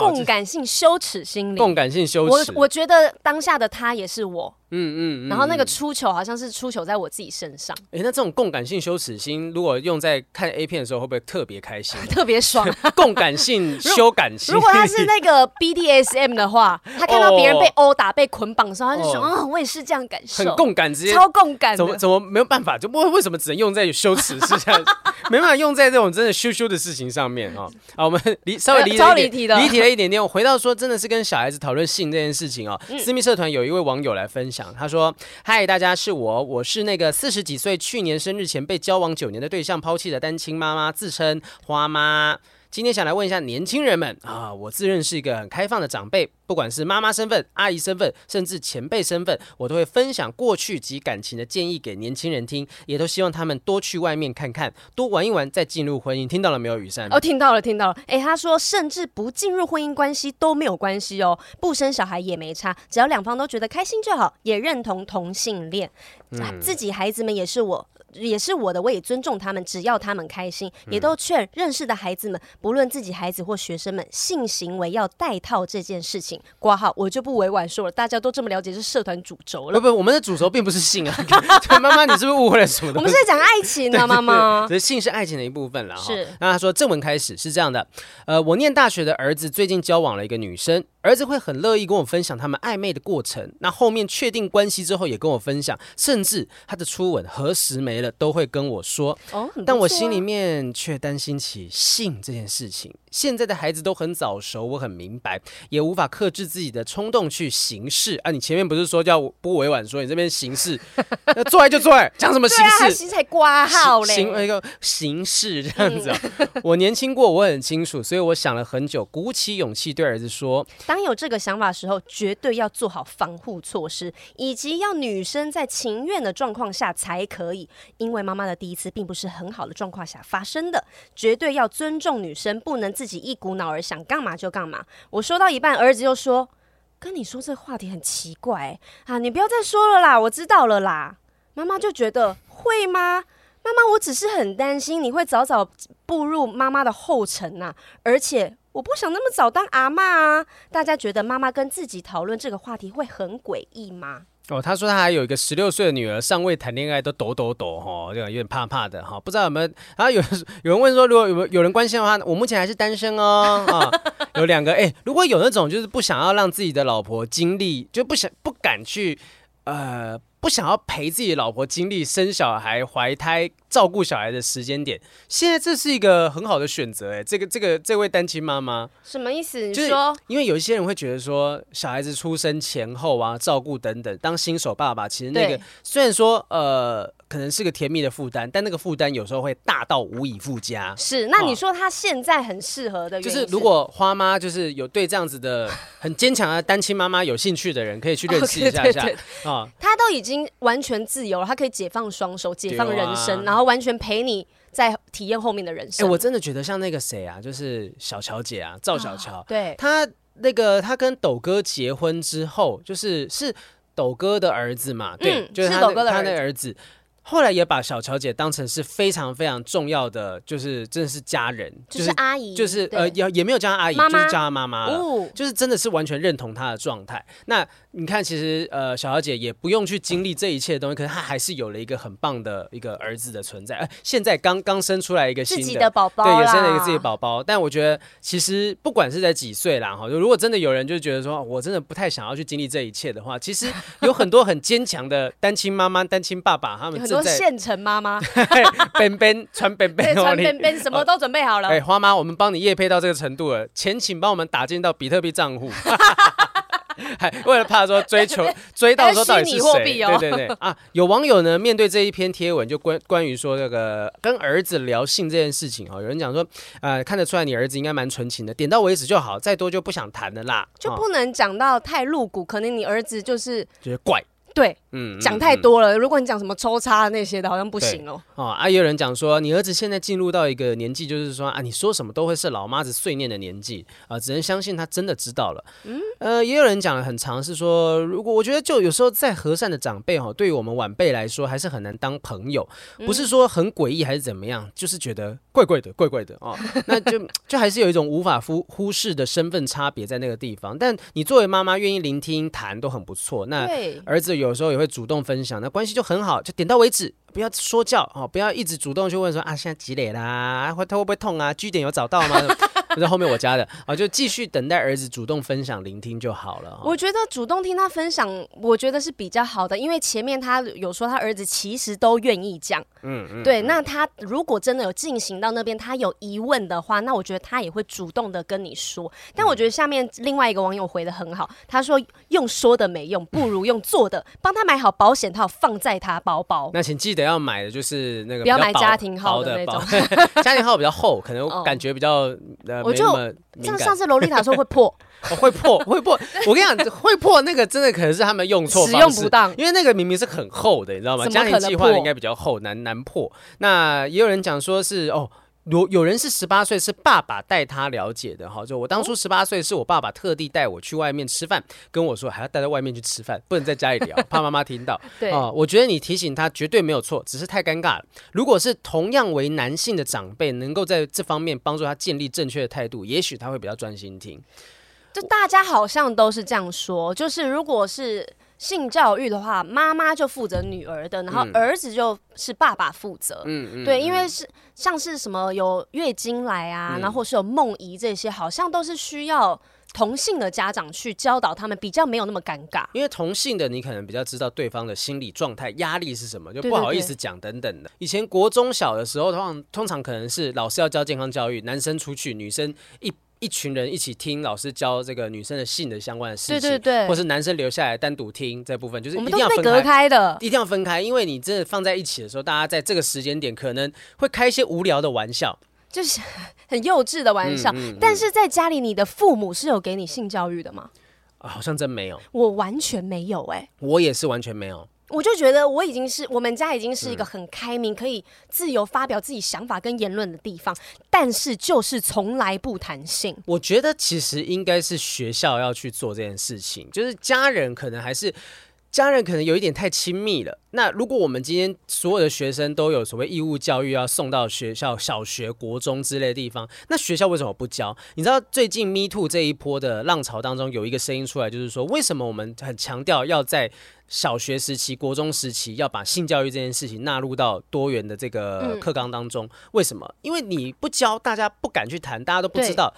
共感性羞耻心理，共感性羞耻，我我觉得当下的他也是我。嗯嗯，嗯，然后那个出糗好像是出糗在我自己身上。哎，那这种共感性羞耻心，如果用在看 A 片的时候，会不会特别开心？特别爽。[LAUGHS] 共感性羞感心。如果他是那个 BDSM 的话，他看到别人被殴打、被捆绑的时候，他就说：“啊，我也是这样感受。”很共感，直接超共感。怎么怎么没有办法？就为为什么只能用在羞耻事上，[LAUGHS] 没办法用在这种真的羞羞的事情上面啊？[LAUGHS] 啊，我们离稍微离超离题的，离题了一点点。我回到说，真的是跟小孩子讨论性这件事情哦。私密社团有一位网友来分享，他说。嗨，大家是我，我是那个四十几岁，去年生日前被交往九年的对象抛弃的单亲妈妈，自称花妈。今天想来问一下年轻人们啊，我自认是一个很开放的长辈，不管是妈妈身份、阿姨身份，甚至前辈身份，我都会分享过去及感情的建议给年轻人听，也都希望他们多去外面看看，多玩一玩，再进入婚姻。听到了没有，雨珊？哦，听到了，听到了。哎，他说，甚至不进入婚姻关系都没有关系哦，不生小孩也没差，只要两方都觉得开心就好，也认同同性恋，嗯，自己孩子们也是我。也是我的，我也尊重他们，只要他们开心，也都劝认识的孩子们，不论自己孩子或学生们，性行为要带套这件事情，挂号我就不委婉说了，大家都这么了解，是社团主轴了。不不，我们的主轴并不是性啊，[LAUGHS] 妈妈，你是不是误会了什么？我们是在讲爱情啊，妈妈。所以性是爱情的一部分了哈。是。那他说正文开始是这样的，呃，我念大学的儿子最近交往了一个女生。儿子会很乐意跟我分享他们暧昧的过程，那后面确定关系之后也跟我分享，甚至他的初吻何时没了都会跟我说。哦，但我心里面却担心起性这件事情。现在的孩子都很早熟，我很明白，也无法克制自己的冲动去行事啊！你前面不是说叫不委婉说，你这边行事，[LAUGHS] 那做爱就做爱，讲什么形式？对啊，才挂号嘞，行那个形式这样子我年轻过，我很清楚，所以我想了很久，鼓起勇气对儿子说：当有这个想法的时候，绝对要做好防护措施，以及要女生在情愿的状况下才可以，因为妈妈的第一次并不是很好的状况下发生的，绝对要尊重女生，不能。自己一股脑儿想干嘛就干嘛。我说到一半，儿子又说：“跟你说这话题很奇怪啊，你不要再说了啦，我知道了啦。”妈妈就觉得会吗？妈妈，我只是很担心你会早早步入妈妈的后尘呐，而且我不想那么早当阿嬷啊。大家觉得妈妈跟自己讨论这个话题会很诡异吗？哦，他说他还有一个十六岁的女儿，尚未谈恋爱都抖抖抖哈，就有点怕怕的哈，不知道有没有？然后有 [LAUGHS] 有人问说，如果有有人关心的话，我目前还是单身哦啊，[LAUGHS] 有两个哎，如果有那种就是不想要让自己的老婆经历，就不想不敢去呃。不想要陪自己老婆经历生小孩、怀胎、照顾小孩的时间点，现在这是一个很好的选择哎。这个这个这位单亲妈妈什么意思？你说，因为有一些人会觉得说，小孩子出生前后啊，照顾等等，当新手爸爸，其实那个虽然说呃。可能是个甜蜜的负担，但那个负担有时候会大到无以复加。是，那你说他现在很适合的原因是，就是如果花妈就是有对这样子的很坚强的单亲妈妈有兴趣的人，可以去认识一下下 [LAUGHS] 啊。他都已经完全自由了，他可以解放双手，解放人生，啊、然后完全陪你在体验后面的人生。哎、欸，我真的觉得像那个谁啊，就是小乔姐啊，赵小乔、哦，对，她那个她跟斗哥结婚之后，就是是斗哥的儿子嘛，对，嗯、就是他的他的儿子。后来也把小乔姐当成是非常非常重要的，就是真的是家人，就是阿姨，就是呃也也没有叫她阿姨，就是叫她妈妈了，哦。就是真的是完全认同她的状态。那你看，其实呃小小姐也不用去经历这一切的东西，可是她还是有了一个很棒的一个儿子的存在。呃，现在刚刚生出来一个新的自己的宝宝，对，也生了一个自己的宝宝。但我觉得其实不管是在几岁啦，哈，就如果真的有人就觉得说我真的不太想要去经历这一切的话，其实有很多很坚强的单亲妈妈、单亲爸爸，他们正在现成妈妈，边边穿边边，穿边边，什么都准备好了。哎、欸，花妈，我们帮你夜配到这个程度了，钱请帮我们打进到比特币账户。[LAUGHS] [LAUGHS] 还为了怕说 [LAUGHS] 追求追到说到底是谁？对对对啊！有网友呢，面对这一篇贴文，就关关于说这个跟儿子聊性这件事情哈，有人讲说，呃，看得出来你儿子应该蛮纯情的，点到为止就好，再多就不想谈的啦，就不能讲到太露骨，可能你儿子就是觉得怪。对，嗯，讲太多了。如果你讲什么抽插那些的，好像不行哦。哦，啊，也有人讲说，你儿子现在进入到一个年纪，就是说啊，你说什么都会是老妈子碎念的年纪啊，只能相信他真的知道了。嗯，呃，也有人讲了很长，是说，如果我觉得就有时候再和善的长辈哈，对于我们晚辈来说，还是很难当朋友。不是说很诡异还是怎么样，就是觉得怪怪的，怪怪的哦。[LAUGHS] 那就就还是有一种无法忽忽视的身份差别在那个地方。但你作为妈妈，愿意聆听谈都很不错。那儿子有时候也会主动分享，那关系就很好，就点到为止，不要说教哦，不要一直主动去问说啊，现在几点啦？会他会不会痛啊？据点有找到吗？就在后面我加的啊，就继续等待儿子主动分享、聆听就好了。我觉得主动听他分享，我觉得是比较好的，因为前面他有说他儿子其实都愿意讲，嗯嗯，对。那他如果真的有进行到那边，他有疑问的话，那我觉得他也会主动的跟你说。但我觉得下面另外一个网友回的很好，他说用说的没用，不如用做的，帮他买好保险套放在他包包。那请记得要买的就是那个不要买家庭号的那种，[LAUGHS] 家庭号比较厚，可能感觉比较呃。我就像上次洛丽塔说会破，[LAUGHS] 哦、会破会破。[LAUGHS] 我跟你讲，会破那个真的可能是他们用错，使用不当。因为那个明明是很厚的，你知道吗？家庭计划应该比较厚，难难破。那也有人讲说是哦。有有人是十八岁，是爸爸带他了解的哈。就我当初十八岁，是我爸爸特地带我去外面吃饭，跟我说还要带到外面去吃饭，不能在家里聊，怕妈妈听到。[LAUGHS] 对啊，我觉得你提醒他绝对没有错，只是太尴尬了。如果是同样为男性的长辈，能够在这方面帮助他建立正确的态度，也许他会比较专心听。就大家好像都是这样说，就是如果是。性教育的话，妈妈就负责女儿的，然后儿子就是爸爸负责。嗯嗯，对，因为是像是什么有月经来啊，嗯、然后或是有梦遗这些，好像都是需要同性的家长去教导他们，比较没有那么尴尬。因为同性的你可能比较知道对方的心理状态、压力是什么，就不好意思讲等等的。对对对。以前国中小的时候，通常通常可能是老师要教健康教育，男生出去，女生一。一群人一起听老师教这个女生的性的相关的事情，对对对，或是男生留下来单独听这部分，就是一定要分开，隔开的，一定要分开，因为你真的放在一起的时候，大家在这个时间点可能会开一些无聊的玩笑，就是很幼稚的玩笑。嗯嗯嗯、但是在家里，你的父母是有给你性教育的吗？啊，好像真没有，我完全没有、欸，哎，我也是完全没有。我就觉得我已经是我们家已经是一个很开明，可以自由发表自己想法跟言论的地方，但是就是从来不谈性。我觉得其实应该是学校要去做这件事情，就是家人可能还是。家人可能有一点太亲密了。那如果我们今天所有的学生都有所谓义务教育要送到学校、小学、国中之类的地方，那学校为什么不教？你知道最近 Me Too 这一波的浪潮当中，有一个声音出来，就是说为什么我们很强调要在小学时期、国中时期要把性教育这件事情纳入到多元的这个课纲当中？为什么？因为你不教，大家不敢去谈，大家都不知道。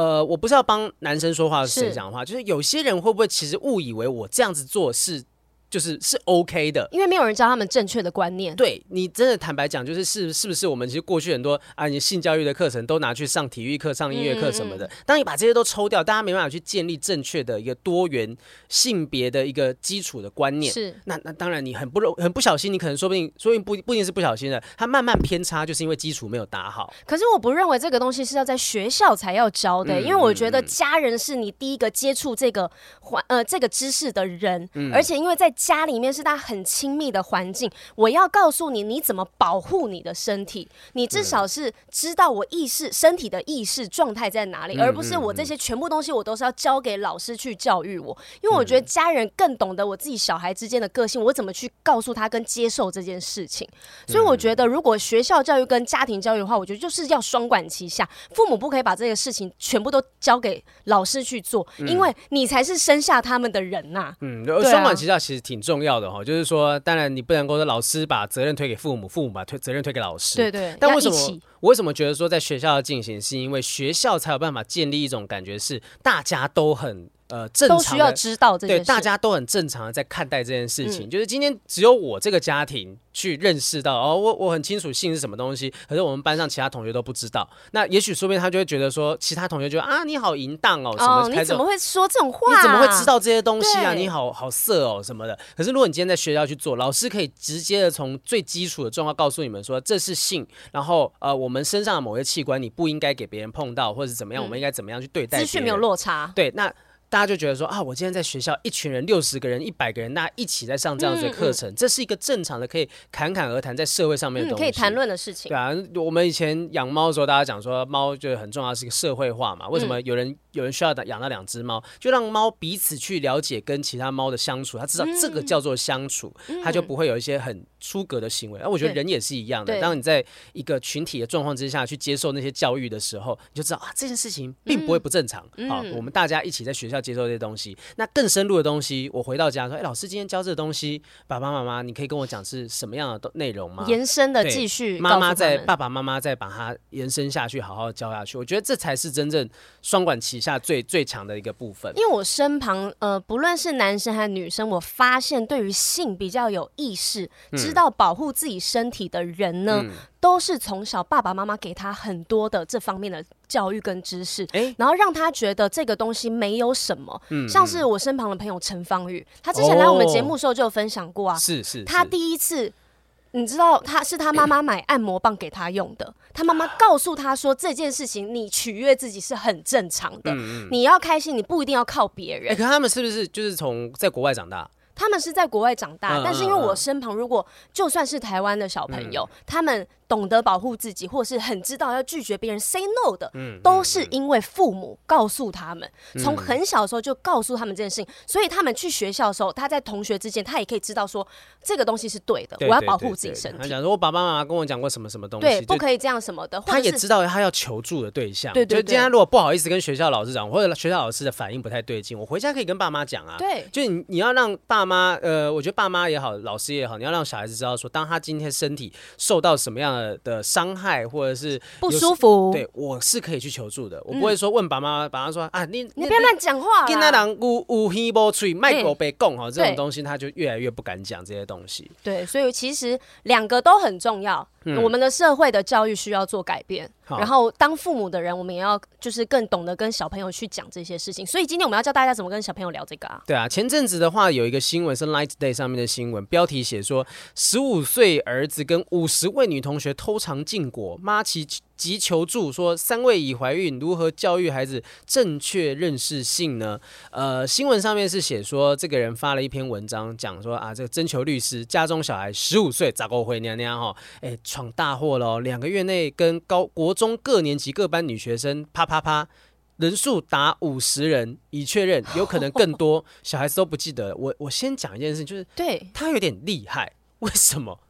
呃，我不是要帮男生说话，是谁讲话？就是有些人会不会其实误以为我这样子做是。就是是 OK 的，因为没有人教他们正确的观念。对，你真的坦白讲，就是是是不是我们其实过去很多啊，你性教育的课程都拿去上体育课、上音乐课什么的。嗯嗯嗯，当你把这些都抽掉，大家没办法去建立正确的一个多元性别的一个基础的观念。是，那那当然你很不容很不小心，你可能说不定说不定不不一定是不小心的，它慢慢偏差，就是因为基础没有打好。可是我不认为这个东西是要在学校才要教的，因为我觉得家人是你第一个接触这个环呃这个知识的人，嗯、而且因为在家里面是他很亲密的环境，我要告诉你你怎么保护你的身体，你至少是知道我意识身体的意识状态在哪里，嗯、而不是我这些全部东西我都是要交给老师去教育我，因为我觉得家人更懂得我自己小孩之间的个性，我怎么去告诉他跟接受这件事情。所以我觉得，如果学校教育跟家庭教育的话，我觉得就是要双管齐下，父母不可以把这个事情全部都交给老师去做，因为你才是生下他们的人呐、啊。嗯，双管齐下其实挺重要的哈，就是说，当然你不能够说老师把责任推给父母，父母把推责任推给老师。对对。但为什么我为什么觉得说在学校要进行，是因为学校才有办法建立一种感觉，是大家都很。呃，正常的都需要知道这件事，对，大家都很正常的在看待这件事情。嗯、就是今天只有我这个家庭去认识到，哦，我我很清楚性是什么东西，可是我们班上其他同学都不知道。那也许说不定他就会觉得说，其他同学觉得啊，你好淫荡哦，什么？哦，你怎么会说这种话？你怎么会知道这些东西啊？你好好色哦，什么的。可是如果你今天在学校去做，老师可以直接的从最基础的状况告诉你们说，这是性，然后呃，我们身上的某些器官你不应该给别人碰到，或者是怎么样，嗯、我们应该怎么样去对待？资讯没有落差。对，那。大家就觉得说啊，我今天在学校，一群人六十个人、一百个人，大家一起在上这样子的课程，嗯嗯，这是一个正常的可以侃侃而谈在社会上面的东西，嗯、可以谈论的事情。对啊，我们以前养猫的时候，大家讲说猫就是很重要，是一个社会化嘛。为什么有人、嗯、有人需要养那两只猫，就让猫彼此去了解跟其他猫的相处，他知道这个叫做相处，他、嗯、就不会有一些很出格的行为。而、啊、我觉得人也是一样的，当你在一个群体的状况之下去接受那些教育的时候，你就知道啊，这件事情并不会不正常。好、嗯啊，我们大家一起在学校接受这些东西。那更深入的东西，我回到家说：“哎，老师今天教这个东西，爸爸妈妈，你可以跟我讲是什么样的内容吗？”延伸的继续，妈妈在，爸爸妈妈再把它延伸下去，好好教下去。我觉得这才是真正双管齐下最最强的一个部分。因为我身旁，呃，不论是男生还是女生，我发现对于性比较有意识、知道保护自己身体的人呢。都是从小爸爸妈妈给他很多的这方面的教育跟知识，欸、然后让他觉得这个东西没有什么。嗯，像是我身旁的朋友陈芳玉，他之前来我们节目的时候就有分享过啊，是是，他第一次，你知道他是他妈妈买按摩棒给他用的，[CLEARS THROAT] 他妈妈告诉他说，这件事情你取悦自己是很正常的，嗯嗯，你要开心，你不一定要靠别人。哎、欸，可他们是不是就是从在国外长大？他们是在国外长大，但是因为我身旁如果就算是台湾的小朋友，他们。懂得保护自己，或是很知道要拒绝别人 say no 的，嗯，都是因为父母告诉他们，从、嗯、很小的时候就告诉他们这件事情，所以他们去学校的时候，他在同学之间，他也可以知道说这个东西是对的，我要保护自己身体。他讲说，我爸爸妈妈跟我讲过什么什么东西，对，不可以这样什么的。他也知道他要求助的对象，对对，对。就今天如果不好意思跟学校老师讲，或者学校老师的反应不太对劲，我回家可以跟爸妈讲啊。对，就你你要让爸妈，呃，我觉得爸妈也好，老师也好，你要让小孩子知道说，当他今天身体受到什么样的伤害。或者是不舒服，对我是可以去求助的。我不会说问爸妈，爸妈说啊，你你不要乱讲话，跟那人无无耳无嘴，卖狗被供哈，这种东西他就越来越不敢讲这些东西。对，所以其实两个都很重要。嗯、我们的社会的教育需要做改变，然后当父母的人，我们也要就是更懂得跟小朋友去讲这些事情。所以今天我们要教大家怎么跟小朋友聊这个啊？对啊，前阵子的话有一个新闻是 Light Day 上面的新闻，标题写说十五岁儿子跟五十位女同学偷尝禁果，妈其。急求助，说三位已怀孕，如何教育孩子正确认识性呢？呃，新闻上面是写说，这个人发了一篇文章，讲说啊，这个征求律师，家中小孩十五岁，咋够回娘娘哈，哎，闯大祸了，两个月内跟高国中各年级各班女学生啪啪啪，人数达五十人，已确认，有可能更多，小孩子都不记得。我我先讲一件事，就是对他有点厉害，为什么？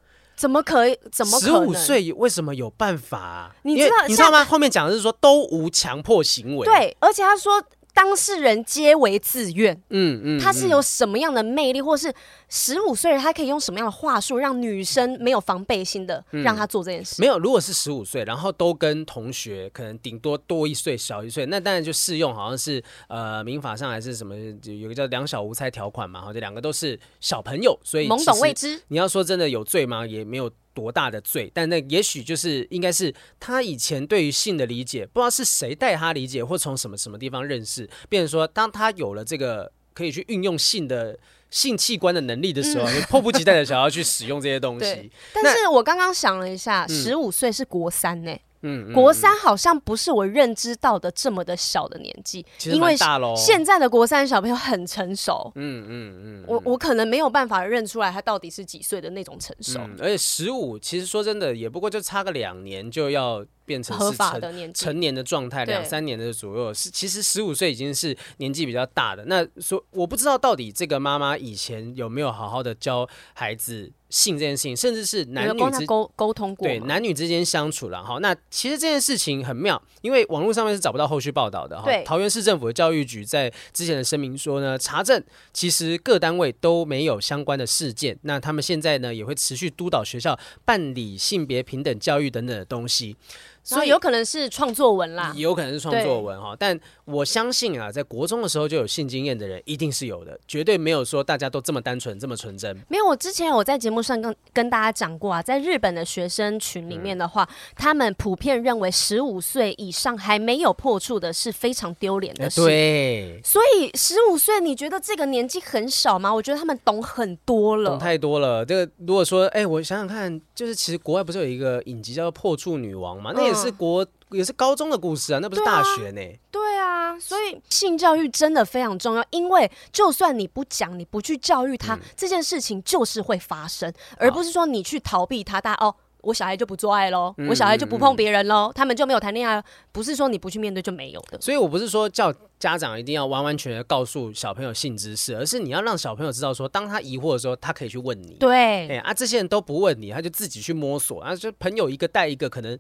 怎么可以？怎么？十五岁为什么有办法啊？你知道你知道吗？后面讲的是说都无强迫行为。对，而且他说。当事人皆为自愿，嗯嗯，他是有什么样的魅力，或是十五岁他可以用什么样的话术让女生没有防备心的让他做这件事？没有，如果是十五岁，然后都跟同学可能顶多多一岁、小一岁，那当然就适用，好像是呃民法上还是什么，有个叫两小无猜条款嘛，好，这两个都是小朋友，所以懵懂未知。你要说真的有罪吗？也没有。多大的罪？但那也许就是应该是他以前对于性的理解，不知道是谁带他理解，或从什么什么地方认识，变成说，当他有了这个可以去运用性的性器官的能力的时候，嗯、迫不及待的想要去使用这些东西。[LAUGHS] 但是我刚刚想了一下，十五岁是国三呢、欸。嗯，国三好像不是我认知到的这么的小的年纪，因为现在的国三小朋友很成熟。嗯嗯嗯，我我可能没有办法认出来他到底是几岁的那种成熟。而且十五，其实说真的，也不过就差个两年就要。变成合法的年成年的状态，两三年的左右是，其实十五岁已经是年纪比较大的。那说我不知道到底这个妈妈以前有没有好好的教孩子性这件事情，甚至是男女之沟沟通过，对男女之间相处了哈。那其实这件事情很妙，因为网络上面是找不到后续报道的哈。桃园市政府的教育局在之前的声明说呢，查证其实各单位都没有相关的事件。那他们现在呢也会持续督导学校办理性别平等教育等等的东西。所以有可能是创作文啦，有可能是创作文哈，但我相信啊，在国中的时候就有性经验的人一定是有的，绝对没有说大家都这么单纯这么纯真。没有，我之前有在节目上跟跟大家讲过啊，在日本的学生群里面的话，嗯、他们普遍认为十五岁以上还没有破处的是非常丢脸的事。对，所以十五岁你觉得这个年纪很少吗？我觉得他们懂很多了，懂太多了。这个如果说，哎、欸，我想想看，就是其实国外不是有一个影集叫做《破处女王》吗？那也是国、嗯、也是高中的故事啊，那不是大学呢。对啊，所以性教育真的非常重要，因为就算你不讲，你不去教育他，嗯、这件事情就是会发生，而不是说你去逃避他。大家哦，我小孩就不做爱喽，嗯、我小孩就不碰别人喽，嗯、他们就没有谈恋爱，不是说你不去面对就没有的。所以我不是说叫家长一定要完完全全告诉小朋友性知识，而是你要让小朋友知道说，当他疑惑的时候，他可以去问你。对，哎啊，这些人都不问你，他就自己去摸索，啊就朋友一个带一个，可能。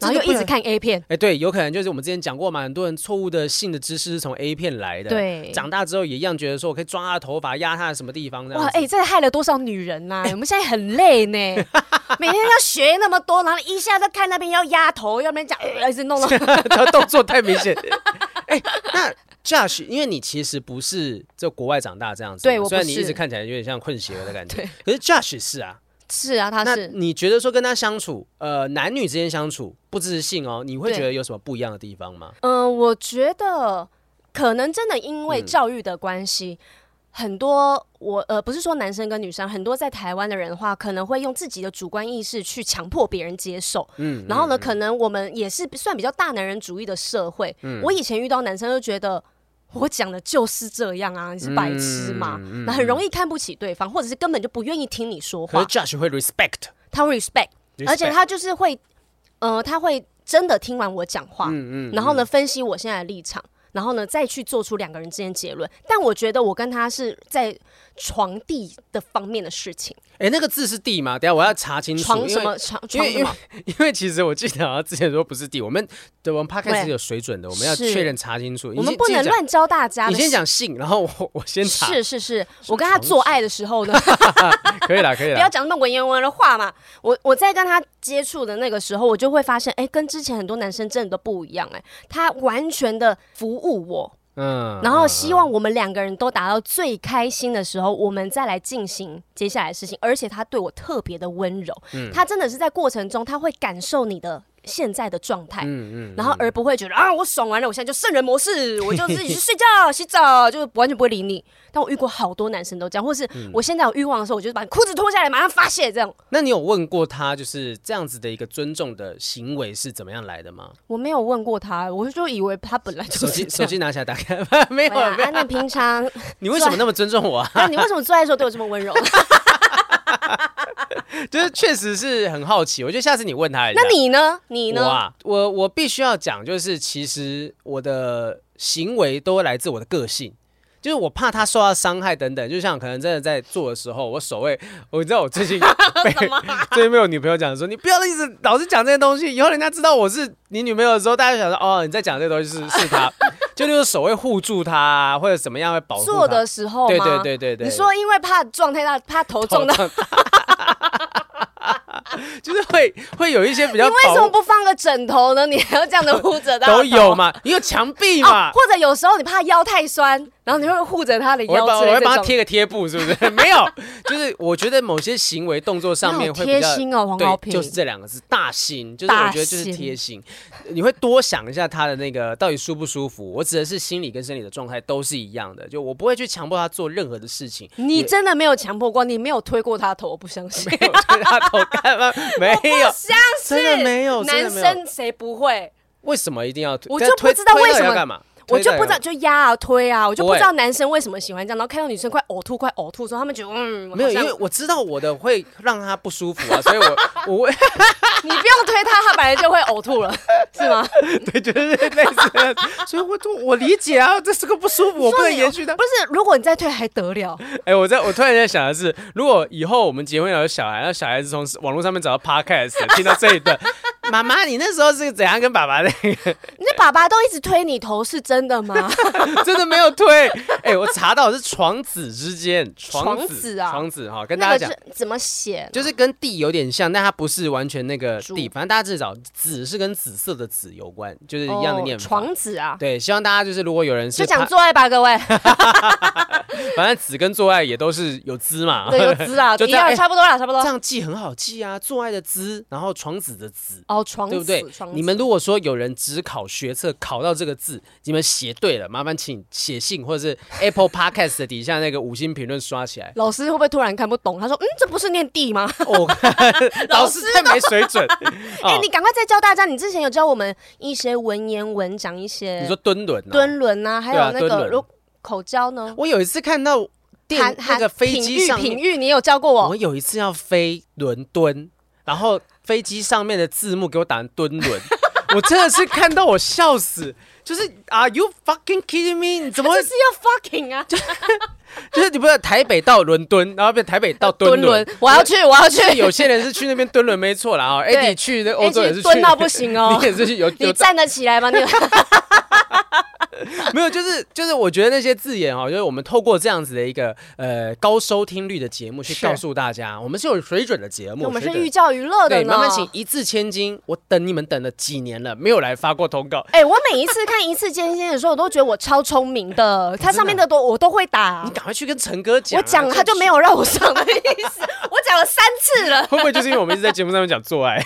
然后又一直看 A 片，哎，对，有可能就是我们之前讲过嘛，很多人错误的性的知识是从 A 片来的，对，长大之后也一样觉得说我可以抓他的头发，压他的什么地方，哇，哎，这害了多少女人呐！[LAUGHS] 我们现在很累呢，每天要学那么多，然后一下子看那边要压头，要不然讲，[LAUGHS] 一直弄弄，他动作太明显。[LAUGHS] 哎，那 Josh，因为你其实不是在国外长大这样子，对，虽然你一直看起来有点像混血儿的感觉，可是 Josh 是啊。是啊，他是。你觉得说跟他相处，呃，男女之间相处，不自信哦，你会觉得有什么不一样的地方吗？嗯、呃，我觉得可能真的因为教育的关系，嗯、很多我呃不是说男生跟女生，很多在台湾的人的话，可能会用自己的主观意识去强迫别人接受。嗯，然后呢，嗯、可能我们也是算比较大男人主义的社会。嗯，我以前遇到男生就觉得。我讲的就是这样啊，你是白痴嘛？那、嗯、很容易看不起对方，或者是根本就不愿意听你说话。可是 Josh 会 respect，他 respect 而且他就是会，呃，他会真的听完我讲话，嗯嗯，然后呢，分析我现在的立场。然后呢，再去做出两个人之间结论。但我觉得我跟他是在床地的方面的事情。哎，那个字是地吗？等下我要查清楚。床什么床？床什么？因为其实我记得好像之前说不是地。我们对我们 podcast 是有水准的，我们要确认查清楚。我们不能乱教大家。你先讲性，然后我我先查。是是是，我跟他做爱的时候呢，[LAUGHS] 可以了可以了，不要讲那么文言文的话嘛。我我在跟他接触的那个时候，我就会发现，哎，跟之前很多男生真的都不一样。哎，他完全的服。务我，嗯，然后希望我们两个人都达到最开心的时候，我们再来进行接下来的事情。而且他对我特别的温柔，嗯，他真的是在过程中他会感受你的。现在的状态，嗯嗯，然后而不会觉得啊，我爽完了，我现在就圣人模式，[LAUGHS] 我就自己去睡觉、洗澡，就完全不会理你。但我遇过好多男生都这样，或是我现在有欲望的时候，我就把裤子脱下来，马上发泄这样。那你有问过他，就是这样子的一个尊重的行为是怎么样来的吗？我没有问过他，我就以为他本来就手机手机拿起来打开，没有。那平常 [LAUGHS] 你为什么那么尊重我啊？你为什么做爱的时候对我这么温柔？[LAUGHS] [LAUGHS] 就是确实是很好奇，我觉得下次你问他一下。那你呢？你呢？我啊，我我必须要讲，就是其实我的行为都会来自我的个性，就是我怕他受到伤害等等。就像可能真的在做的时候，我手会，我知道我最近 [LAUGHS] 被 [LAUGHS] 最近被我女朋友讲说，你不要一直老是讲这些东西，以后人家知道我是你女朋友的时候，大家就想说哦，你在讲这些东西是是他，就那个手会护住他，或者怎么样会保护。做的时候，对对对对对，你说因为怕撞太大，怕头撞到。就是会会有一些比较，你为什么不放个枕头呢？你还要这样的护着的？都有嘛，你有墙壁嘛、哦，或者有时候你怕腰太酸，然后你会护着他的腰，我会帮他贴个贴布，是不是？[LAUGHS] 没有，就是我觉得某些行为动作上面会贴心哦，黄豪平，就是这两个字，大心，就是我觉得就是贴心。你会多想一下他的那个到底舒不舒服？我指的是心理跟生理的状态都是一样的，就我不会去强迫他做任何的事情。你真的没有强迫过？你没有推过他的头？[LAUGHS] [LAUGHS] 我不相信，没有推他头干嘛？没有，相信真的没有，男生谁不会？为什么一定要推？我就不知道为什么干嘛。我就不知道，就压啊推啊，我就不知道男生为什么喜欢这样。然后看到女生快呕吐、快呕吐的时候，他们觉得嗯，没有，因为我知道我的会让他不舒服啊，所以我 [LAUGHS] 我会，你不用推他，他本来就会呕吐了，[LAUGHS] 是吗？[LAUGHS] 对，就是类似。所以我我理解啊，这是个不舒服，我不能延续的。不是，如果你再推还得了？哎，我在我突然间想的是，如果以后我们结婚有小孩，让小孩子从网络上面找到 podcast，听到这一段，妈妈，你那时候是怎样跟爸爸那个？[LAUGHS] 你的爸爸都一直推你头，是真的吗？[LAUGHS] 真的没有推。哎，我查到是床子之间，床子啊，床子哈，跟大家讲怎么写，就是跟地有点像，但它不是完全那个地，反正大家至少子是跟紫色的紫有关，就是一样的念法。床子啊，对，希望大家就是如果有人是就讲做爱吧，各位。[LAUGHS] 反正子跟做爱也都是有滋嘛，对，有滋啊，就一样，差不多啦，差不多。这样记很好记啊，做爱的滋，然后床子的子，哦，床对不对？你们如果说有人只考学测考到这个字，你们写对了，麻烦请写信或者是 Apple [LAUGHS] Podcast 的底下那个五星评论刷起来。老师会不会突然看不懂？他说：“嗯，这不是念地吗？”哦，[LAUGHS] 老师太没水准。哎，你赶快再教大家，你之前有教我们一些文言文，讲一些。你说敦伦，敦伦啊，还有那个如口交呢？我有一次看到电那个飞机上品玉，你有教过我。我有一次要飞伦敦，然后飞机上面的字幕给我打成蹲轮，[LAUGHS] 我真的是看到我笑死。就是 Are you fucking kidding me？你怎么会是要 fucking 啊？[LAUGHS] 就是你不是台北到伦敦，然后变台北到敦伦。我要去，我要去。有些人是去那边敦伦，没错啦。[LAUGHS] 啊。Eddie 去那欧洲也是敦到不行哦。你也是去有你站得起来吗？你。[LAUGHS] 没有，就是就是，我觉得那些字眼哈，就是我们透过这样子的一个呃高收听率的节目去告诉大家，我们是有水准的节目，我们是寓教于乐的。对，慢慢请一字千金，我等你们等了几年了，没有来发过通告。哎，我每一次看一字千金的时候，我都觉得我超聪明的，[LAUGHS] 它上面的都我都会打。你赶快去跟陈哥讲，我讲了他就没有让我上的意思，[LAUGHS] 我讲了三次了。会不会就是因为我们一直在节目上面讲做爱，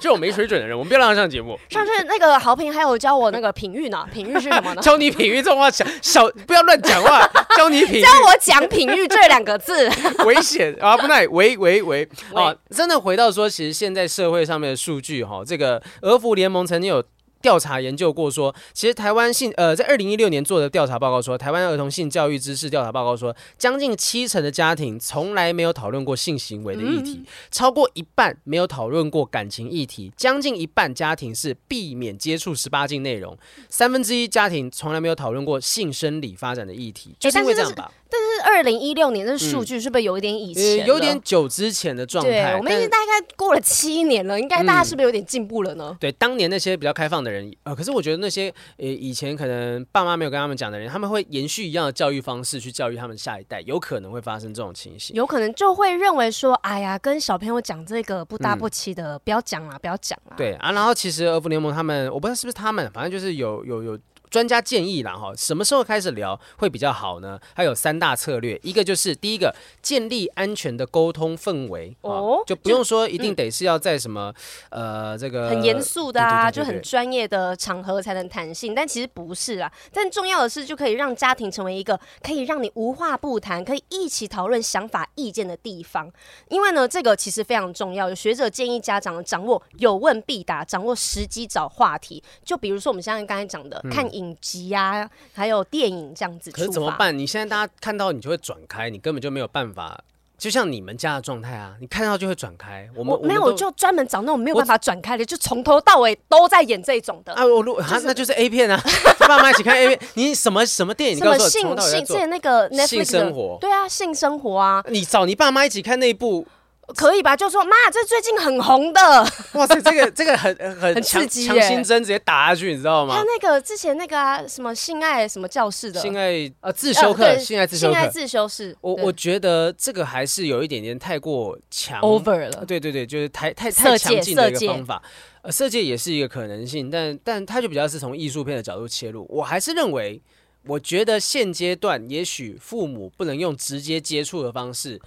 就我没水准的人，我们不要让他上节目。上次那个豪平还有教我那个品諭呢，品諭是什么呢？教你。品育这种话，小小不要乱讲话。[LAUGHS] 教你品，教我讲品育这两个字，[LAUGHS] 危险啊！不耐，喂喂喂啊！真的回到说，其实现在社会上面的数据哈，这个俄服联盟曾经有。调查研究过说，其实台湾性呃，在二零一六年做的调查报告说，台湾儿童性教育知识调查报告说，将近七成的家庭从来没有讨论过性行为的议题，超过一半没有讨论过感情议题，将近一半家庭是避免接触十八禁内容，三分之一家庭从来没有讨论过性生理发展的议题，就是因为这样吧。但是二零一六年的数据是不是有一点以前、嗯？有点久之前的状态。对，我们已经大概过了七年了，应该大家是不是有点进步了呢、嗯？对，当年那些比较开放的人，呃，可是我觉得那些呃以前可能爸妈没有跟他们讲的人，他们会延续一样的教育方式去教育他们下一代，有可能会发生这种情形。有可能就会认为说，哎呀，跟小朋友讲这个不搭不起的，嗯、不要讲了，不要讲了。对啊，然后其实儿福联盟他们，我不知道是不是他们，反正就是有有有。有专家建议啦，哈，什么时候开始聊会比较好呢？还有三大策略，一个就是第一个，建立安全的沟通氛围，哦，就不用说一定得是要在什么，嗯、呃，这个很严肃的啊，就很专业的场合才能谈性，但其实不是啊。但重要的是，就可以让家庭成为一个可以让你无话不谈，可以一起讨论想法意见的地方。因为呢，这个其实非常重要。有学者建议家长掌握有问必答，掌握时机找话题。就比如说我们现在刚才讲的，嗯、看影。影集呀，还有电影这样子，可是怎么办？你现在大家看到你就会转开，你根本就没有办法。就像你们家的状态啊，你看到就会转开。我们我没有，我就专门找那种没有办法转开的，就从头到尾都在演这种的啊。我录啊，那就是 A 片啊，[LAUGHS] 爸妈一起看 A 片。你什么什么电影？什么性性？之前那个性生活？对啊，性生活啊。你找你爸妈一起看那一部。可以吧？就说妈，这最近很红的。[LAUGHS] 哇塞，这个这个很很很刺激，强心针直接打下去，你知道吗？他那个之前那个啊，什么性爱什么教室的，性爱呃自修课，性爱自修课，性爱自修室。我我觉得这个还是有一点点太过强 over 了。对对对，就是太太太强劲的一个方法。呃，色戒也是一个可能性，但但他就比较是从艺术片的角度切入。我还是认为。我觉得现阶段也许父母不能用直接接触的方式。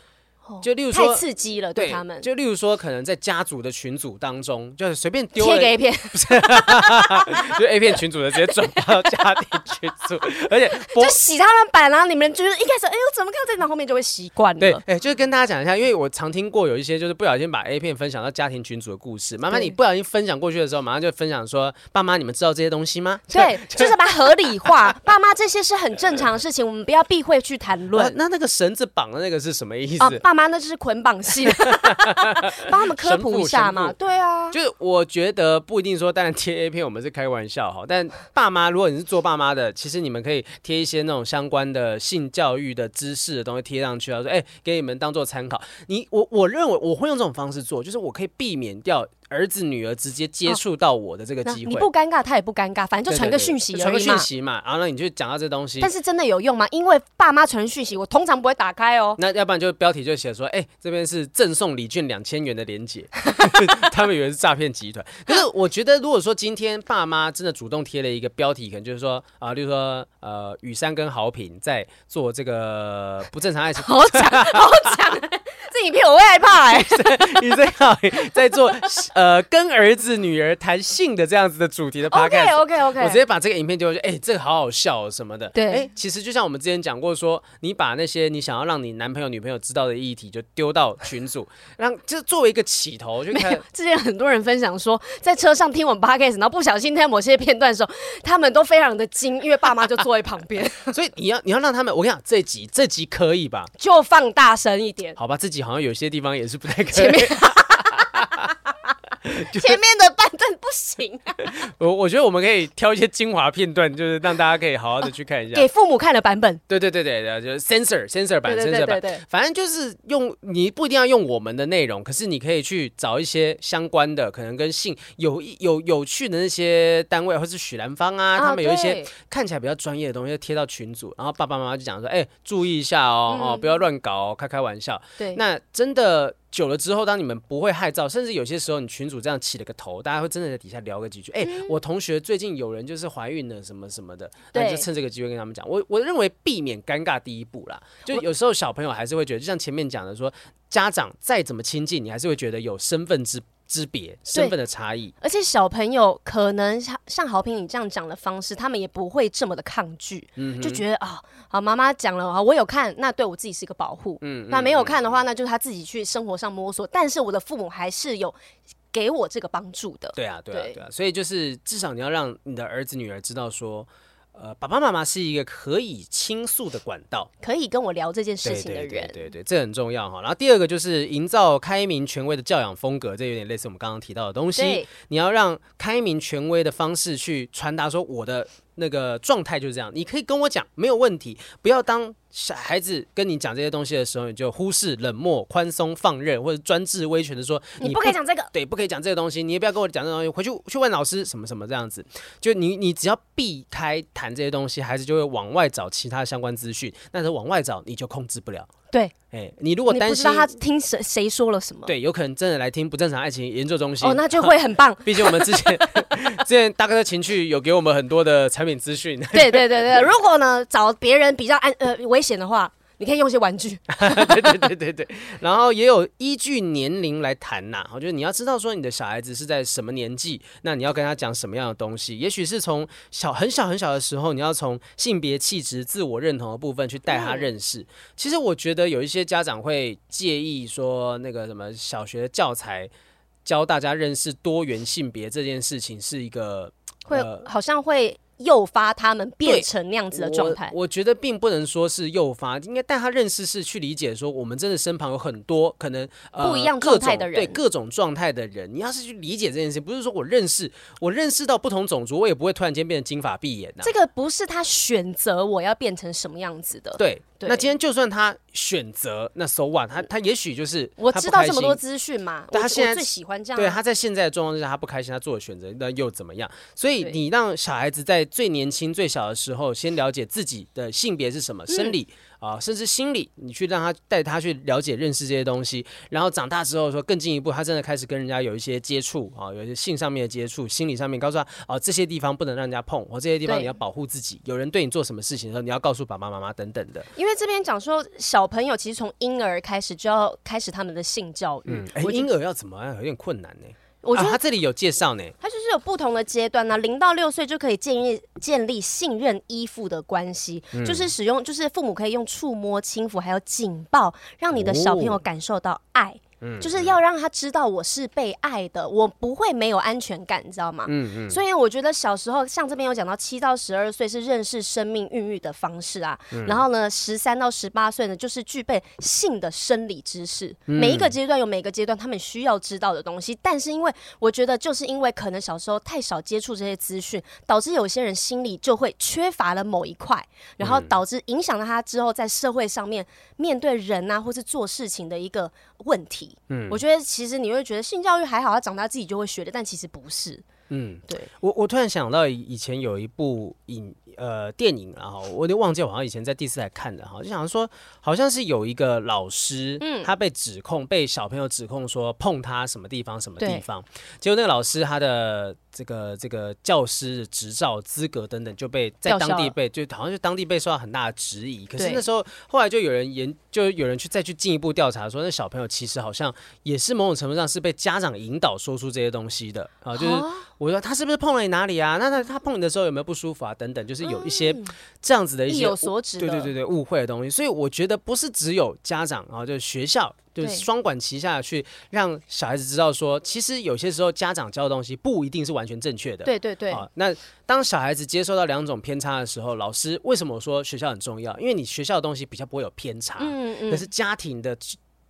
就例如说，太刺激了，对他们。就例如说，可能在家族的群组当中，就是随便丢贴个 A 片，不是，就 A 片群组的直接转到 [LAUGHS] 家庭群组，而且就洗他们版啊，你们就是一开始，哎呦，怎么看这，张后后面就会习惯了。对，哎，就是跟大家讲一下，因为我常听过有一些就是不小心把 A 片分享到家庭群组的故事。妈妈，你不小心分享过去的时候，马上就分享说，爸妈，你们知道这些东西吗？[LAUGHS] 对，[LAUGHS] 就是把它合理化，爸妈这些是很正常的事情，我们不要避讳去谈论。那那个绳子绑的那个是什么意思？妈，那就是捆绑系，[LAUGHS] 帮他们科普一下嘛。对啊，就是我觉得不一定说，当然贴 A 片我们是开玩笑哈。但爸妈，如果你是做爸妈的，其实你们可以贴一些那种相关的性教育的知识的东西贴上去啊，说哎，给你们当做参考。你我我认为我会用这种方式做，就是我可以避免掉。儿子女儿直接接触到我的这个机会，你不尴尬，他也不尴尬，反正就传个讯息而已嘛。传个讯息嘛，然后呢，你就讲到这东西。但是真的有用吗？因为爸妈传讯息，我通常不会打开哦。那要不然就标题就写说，哎，这边是赠送礼券两千元的连结，[LAUGHS] 他们以为是诈骗集团。可是我觉得，如果说今天爸妈真的主动贴了一个标题，可能就是说啊，例如说呃，雨山跟豪平在做这个不正常爱情，[LAUGHS] 好讲好讲，这影片我会害怕哎。雨珊豪平在做。呃，跟儿子女儿谈性的这样子的主题的 podcast OK OK OK，我直接把这个影片丢过去，哎、欸，这个好好笑哦什么的。对，哎、欸，其实就像我们之前讲过说，说你把那些你想要让你男朋友女朋友知道的议题，就丢到群组，让就作为一个起头，就看。[LAUGHS] 之前很多人分享说，在车上听我们 podcast，然后不小心听某些片段的时候，他们都非常的惊，因为爸妈就坐在旁边。[LAUGHS] 所以你要你要让他们，我跟你讲，这集这集可以吧？就放大声一点，好吧？这集好像有些地方也是不太可以。前面 [LAUGHS] 前面的半段不行啊！[LAUGHS] 我我觉得我们可以挑一些精华片段，就是让大家可以好好的去看一下，给父母看的版本。对对对对对，就是 censor censor 版 censor 版，反正就是用你不一定要用我们的内容，可是你可以去找一些相关的，可能跟性有有有趣的那些单位，或是许兰芳啊，他们有一些看起来比较专业的东西贴到群组，然后爸爸妈妈就讲说，哎，注意一下哦哦，不要乱搞哦，开开玩笑。对，那真的。久了之后，当你们不会害臊，甚至有些时候你群主这样起了个头，大家会真的在底下聊个几句。哎、欸，我同学最近有人就是怀孕了，什么什么的，那就趁这个机会跟他们讲。我我认为避免尴尬第一步啦，就有时候小朋友还是会觉得，就像前面讲的说，家长再怎么亲近，你还是会觉得有身份之之别，身份的差异。而且小朋友可能像像豪平你这样讲的方式，他们也不会这么的抗拒，嗯、就觉得啊。哦好，妈妈讲了啊，我有看，那对我自己是一个保护。嗯，那没有看的话，那就是他自己去生活上摸索。但是我的父母还是有给我这个帮助的。对啊，对啊，对啊。所以就是至少你要让你的儿子女儿知道说，呃，爸爸妈妈是一个可以倾诉的管道，可以跟我聊这件事情的人。对对，对对对，这很重要哈。然后第二个就是营造开明权威的教养风格，这有点类似我们刚刚提到的东西。你要让开明权威的方式去传达说我的。那个状态就是这样，你可以跟我讲，没有问题，不要当小孩子跟你讲这些东西的时候，你就忽视、冷漠、宽松、放任或者专制、威权的说，你不可以讲这个，对，不可以讲这个东西，你也不要跟我讲这个东西，回去去问老师什么什么这样子，就你你只要避开谈这些东西，孩子就会往外找其他相关资讯，但是往外找你就控制不了。对，哎、欸，你如果担心他听谁谁说了什么，对，有可能真的来听不正常爱情研究中心，哦，那就会很棒。毕竟我们之前 [LAUGHS] 之前大哥的情趣有给我们很多的产品资讯。对对对对，如果呢找别人比较安呃危险的话。你可以用一些玩具，[LAUGHS] 对对对对对，然后也有依据年龄来谈呐。我觉得你要知道说你的小孩子是在什么年纪，那你要跟他讲什么样的东西。也许是从小很小很小的时候，你要从性别气质、自我认同的部分去带他认识。其实我觉得有一些家长会介意说那个什么小学的教材教大家认识多元性别这件事情是一个会好像会。诱发他们变成那样子的状态，我觉得并不能说是诱发，应该带他认识是去理解说，我们真的身旁有很多可能、呃、不一样状态的人，对各种状态的人，你要是去理解这件事，不是说我认识我认识到不同种族，我也不会突然间变成金发碧眼呐。这个不是他选择我要变成什么样子的，对。对。那今天就算他选择那 so what，他他也许就是我知道这么多资讯嘛，但他现在最喜欢这样、啊。对，他在现在的状况之下，他不开心，他做的选择那又怎么样？所以你让小孩子在最年轻、最小的时候，先了解自己的性别是什么，生理啊，甚至心理，你去让他带他去了解、认识这些东西，然后长大之后说更进一步，他真的开始跟人家有一些接触啊，有一些性上面的接触，心理上面告诉他啊，这些地方不能让人家碰，或这些地方你要保护自己。有人对你做什么事情的时候，你要告诉爸爸妈妈等等的。因为这边讲说，小朋友其实从婴儿开始就要开始他们的性教育。婴儿要怎么样？有点困难呢。我觉得、啊、他这里有介绍呢，他就是有不同的阶段呢、啊，零到六岁就可以建立建立信任依附的关系，嗯、就是使用就是父母可以用触摸、轻抚还有警报，让你的小朋友感受到爱。哦嗯，就是要让他知道我是被爱的，我不会没有安全感，你知道吗？嗯嗯。所以我觉得小时候，像这边有讲到七到十二岁是认识生命孕育的方式啊，然后呢，十三到十八岁呢就是具备性的生理知识。每一个阶段有每个阶段他们需要知道的东西，但是因为我觉得就是因为可能小时候太少接触这些资讯，导致有些人心里就会缺乏了某一块，然后导致影响了他之后在社会上面面对人啊或是做事情的一个问题。嗯，我觉得其实你会觉得性教育还好，他长大自己就会学的，但其实不是。嗯，对。我我突然想到以前有一部影呃电影，然后我有点忘记，我好像以前在第四台看的哈，就想说好像是有一个老师，嗯，他被指控被小朋友指控说碰他什么地方什么地方，结果那个老师他的。这个这个教师的执照资格等等就被在当地被就好像就当地被受到很大的质疑。可是那时候后来就有人研就有人去再去进一步调查说，那小朋友其实好像也是某种程度上是被家长引导说出这些东西的啊。就是我说他是不是碰了你哪里啊？那他他碰你的时候有没有不舒服啊？等等，就是有一些这样子的一些意有所指，对对对对误会的东西。所以我觉得不是只有家长啊，就是学校。就是双管齐下去，让小孩子知道说，其实有些时候家长教的东西不一定是完全正确的。对对对。啊，那当小孩子接受到两种偏差的时候，老师为什么说学校很重要？因为你学校的东西比较不会有偏差。嗯嗯。可是家庭的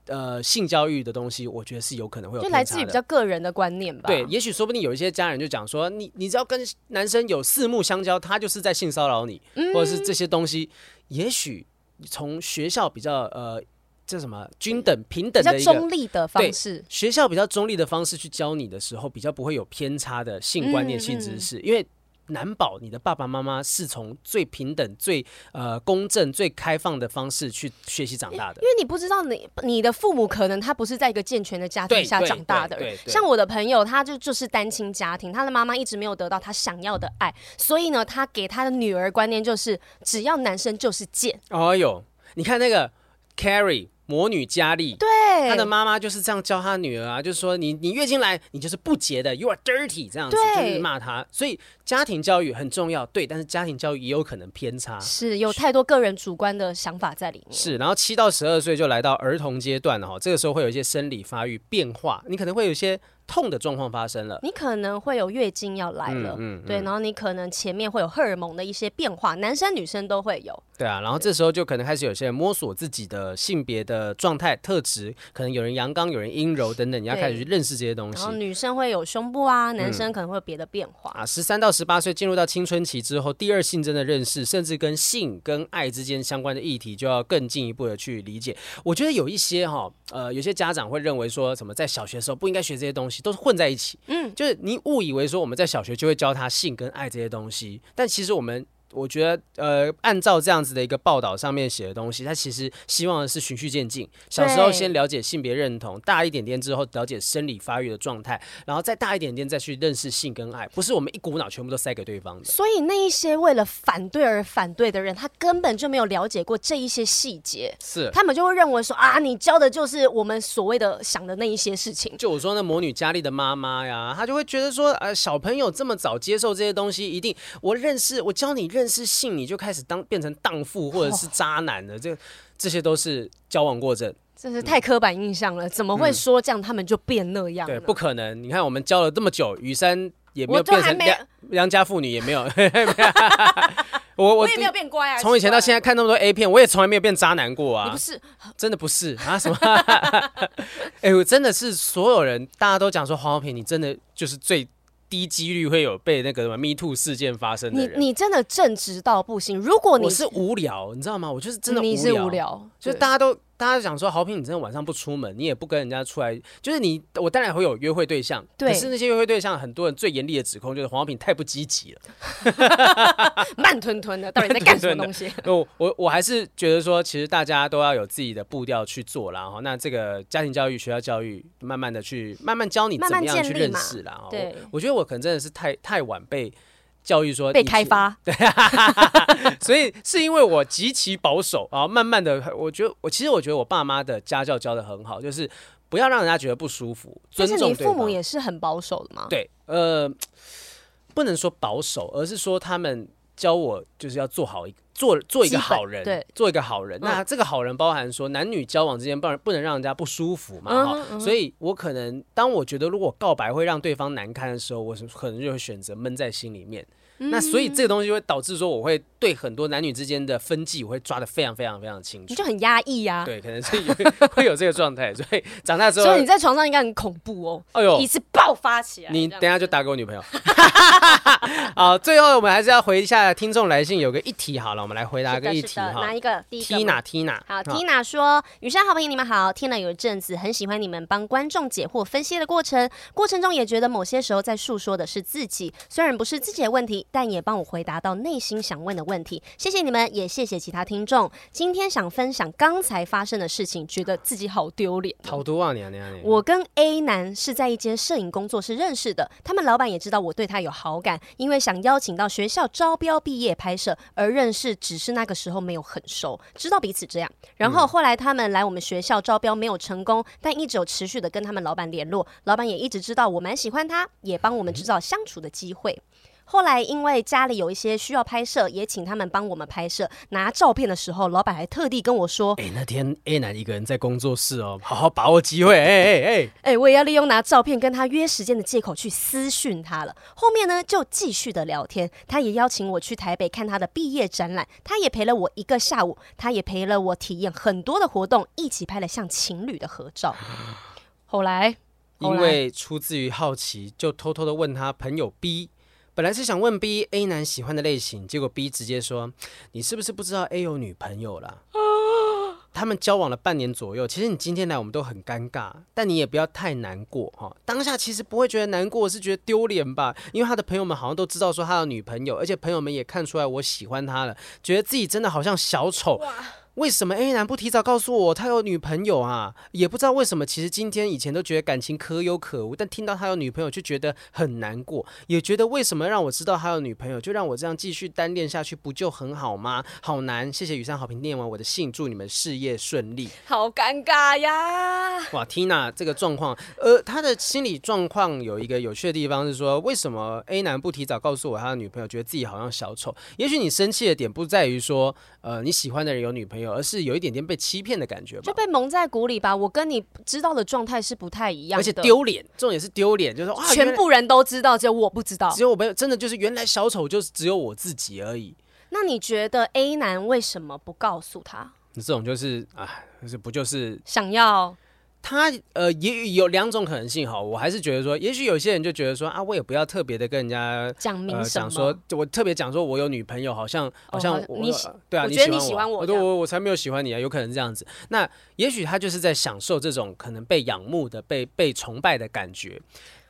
呃性教育的东西，我觉得是有可能会有偏差的。就来自于比较个人的观念吧。对，也许说不定有一些家人就讲说，你你只要跟男生有四目相交，他就是在性骚扰你，嗯、或者是这些东西，也许从学校比较呃。这什么均等平等的一个中立的方式，学校比较中立的方式去教你的时候，比较不会有偏差的性观念、性知识，因为难保你的爸爸妈妈是从最平等、最呃公正、最开放的方式去学习长大的。因为你不知道你你的父母可能他不是在一个健全的家庭下长大的人，像我的朋友，他就就是单亲家庭，他的妈妈一直没有得到他想要的爱，所以呢，他给他的女儿观念就是只要男生就是贱。哦哟，你看那个 Carrie。魔女佳丽，对，她的妈妈就是这样教她女儿啊，就是说你你月经来，你就是不洁的，you are dirty，这样子对就是骂她。所以家庭教育很重要，对，但是家庭教育也有可能偏差，是有太多个人主观的想法在里面。是，然后七到十二岁就来到儿童阶段了哈，这个时候会有一些生理发育变化，你可能会有一些。痛的状况发生了，你可能会有月经要来了，嗯嗯嗯、对，然后你可能前面会有荷尔蒙的一些变化，男生女生都会有。对啊，然后这时候就可能开始有些人摸索自己的性别的状态特质，可能有人阳刚，有人阴柔等等，你要开始去认识这些东西。然后女生会有胸部啊，男生可能会有别的变化。嗯、啊，十三到十八岁进入到青春期之后，第二性征的认识，甚至跟性跟爱之间相关的议题，就要更进一步的去理解。我觉得有一些哈，呃，有些家长会认为说什么在小学的时候不应该学这些东西，都是混在一起。嗯，就是你误以为说我们在小学就会教他性跟爱这些东西，但其实我们。我觉得，呃，按照这样子的一个报道上面写的东西，他其实希望的是循序渐进。小时候先了解性别认同，大一点点之后了解生理发育的状态，然后再大一点点再去认识性跟爱，不是我们一股脑全部都塞给对方的。所以那一些为了反对而反对的人，他根本就没有了解过这一些细节，是他们就会认为说啊，你教的就是我们所谓的想的那一些事情。就我说那魔女佳丽的妈妈呀，她就会觉得说，呃，小朋友这么早接受这些东西，一定我认识，我教你认识性，你就。开始当变成荡妇或者是渣男的，这这些都是交往过正，真是太刻板印象了。怎么会说这样他们就变那样？对，不可能。你看我们教了这么久，雨珊也没有变成良良家妇女，也没有。我 [LAUGHS] 我，我也没有变乖啊。从以前到现在看那么多 A 片，我也从来没有变渣男过啊。你不是，[LAUGHS] 真的不是啊？什么？哎，我真的是所有人大家都讲说黄豪平，你真的就是最。低几率会有被那个什么 Me Too 事件发生的人。你你真的正直到不行。如果你是无聊，你知道吗？我就是真的无聊。你是无聊，就大家都大家想说，好品，你真的晚上不出门，你也不跟人家出来，就是你，我当然会有约会对象，对，可是那些约会对象，很多人最严厉的指控就是黄豪平太不积极了，[LAUGHS] 慢吞吞的，到底在干什么东西？[LAUGHS] 我我我还是觉得说，其实大家都要有自己的步调去做啦，然后那这个家庭教育、学校教育，慢慢的去慢慢教你怎么样去认识啦。对，我觉得我可能真的是太太晚被。教育说被开发，[LAUGHS] 对 [LAUGHS] 所以是因为我极其保守，然后慢慢的，我觉得我其实我觉得我爸妈的家教教的很好，就是不要让人家觉得不舒服，尊重。但是你父母也是很保守的吗？对，呃，不能说保守，而是说他们教我就是要做好一做做一个好人，对，做一个好人。那这个好人包含说男女交往之间不不能让人家不舒服嘛，哈、嗯。所以我可能当我觉得如果告白会让对方难堪的时候，我可能就会选择闷在心里面。那所以这个东西会导致说，我会对很多男女之间的分际，我会抓的非常非常非常清楚。你就很压抑呀？对，可能是有会有这个状态，所以长大之后，所以你在床上应该很恐怖哦。哎呦，一次爆发起来，你等下就打给我女朋友。[LAUGHS] 好，最后我们还是要回一下听众来信，有个议题好了，我们来回答个议题哈。哪一个？Tina Tina。好，Tina 说：“雨山好朋友，你们好，听了有一阵子，很喜欢你们帮观众解惑分析的过程，过程中也觉得某些时候在诉说的是自己，虽然不是自己的问题，但也帮我回。”答到内心想问的问题，谢谢你们，也谢谢其他听众。今天想分享刚才发生的事情，觉得自己好丢脸。好多啊，你啊你啊你！我跟 A 男是在一间摄影工作室认识的，他们老板也知道我对他有好感，因为想邀请到学校招标毕业拍摄而认识，只是那个时候没有很熟，知道彼此这样。然后后来他们来我们学校招标没有成功，但一直有持续的跟他们老板联络，老板也一直知道我蛮喜欢他，也帮我们制造相处的机会。后来因为家里有一些需要拍摄，也请他们帮我们拍摄。拿照片的时候，老板还特地跟我说：“哎、欸，那天 A 男一个人在工作室哦，好好把握机会。[LAUGHS] ”哎哎哎哎，我也要利用拿照片跟他约时间的借口去私讯他了。后面呢，就继续的聊天。他也邀请我去台北看他的毕业展览，他也陪了我一个下午，他也陪了我体验很多的活动，一起拍了像情侣的合照。后来，后来因为出自于好奇，就偷偷的问他朋友 B。本来是想问 B A 男喜欢的类型，结果 B 直接说：“你是不是不知道 A 有女朋友了？”他们交往了半年左右，其实你今天来我们都很尴尬，但你也不要太难过哈。当下其实不会觉得难过，是觉得丢脸吧？因为他的朋友们好像都知道说他有女朋友，而且朋友们也看出来我喜欢他了，觉得自己真的好像小丑。为什么 A 男不提早告诉我他有女朋友啊？也不知道为什么，其实今天以前都觉得感情可有可无，但听到他有女朋友就觉得很难过，也觉得为什么让我知道他有女朋友，就让我这样继续单恋下去，不就很好吗？好难。谢谢雨山好评，念完我的信，祝你们事业顺利。好尴尬呀！哇，Tina 这个状况，呃，他的心理状况有一个有趣的地方是说，为什么 A 男不提早告诉我他的女朋友，觉得自己好像小丑？也许你生气的点不在于说，呃，你喜欢的人有女朋友。而是有一点点被欺骗的感觉吧，就被蒙在鼓里吧。我跟你知道的状态是不太一样的，而且丢脸，重点是丢脸，就是说啊，全部人都知道，只有我不知道，只有我没有，真的就是原来小丑就是只有我自己而已。那你觉得 A 男为什么不告诉他？这种就是啊，就是不就是想要？他呃也有两种可能性哈，我还是觉得说，也许有些人就觉得说啊，我也不要特别的跟人家讲明讲说我特别讲说我有女朋友，好像好像我你对啊，我觉得你喜欢我，我我我才没有喜欢你啊，有可能这样子。那也许他就是在享受这种可能被仰慕的、被被崇拜的感觉。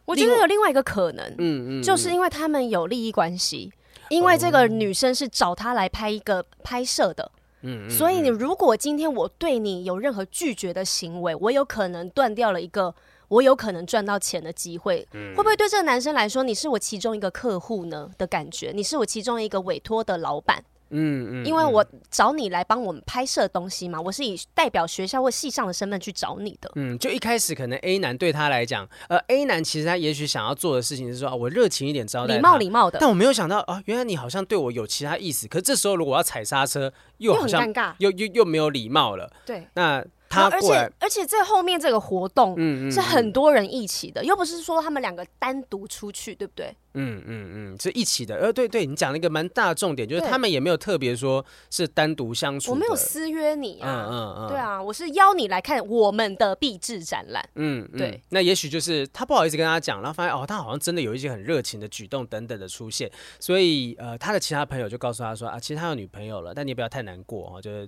我觉得有另外一个可能，嗯嗯，就是因为他们有利益关系，因为这个女生是找他来拍一个拍摄的。嗯，所以你如果今天我对你有任何拒绝的行为，我有可能断掉了一个我有可能赚到钱的机会。嗯，会不会对这个男生来说，你是我其中一个客户呢的感觉？你是我其中一个委托的老板。嗯嗯，因为我找你来帮我们拍摄东西嘛，我是以代表学校或系上的身份去找你的。嗯，就一开始可能 A 男对他来讲，呃，A 男其实他也许想要做的事情是说，啊、我热情一点招待，礼貌礼貌的。但我没有想到啊，原来你好像对我有其他意思。可是这时候如果要踩刹车，又好像又很尴尬，又又又没有礼貌了。对，那。他而且而且这后面这个活动是很多人一起的，嗯嗯嗯、又不是说他们两个单独出去，对不对？嗯嗯嗯，是一起的。呃，对对，你讲了一个蛮大的重点，就是他们也没有特别说是单独相处。我没有私约你啊，嗯嗯嗯，对啊，我是邀你来看我们的毕制展览。嗯，对嗯。那也许就是他不好意思跟他讲，然后发现哦，他好像真的有一些很热情的举动等等的出现，所以呃，他的其他朋友就告诉他说啊，其实他有女朋友了，但你也不要太难过哦，就是。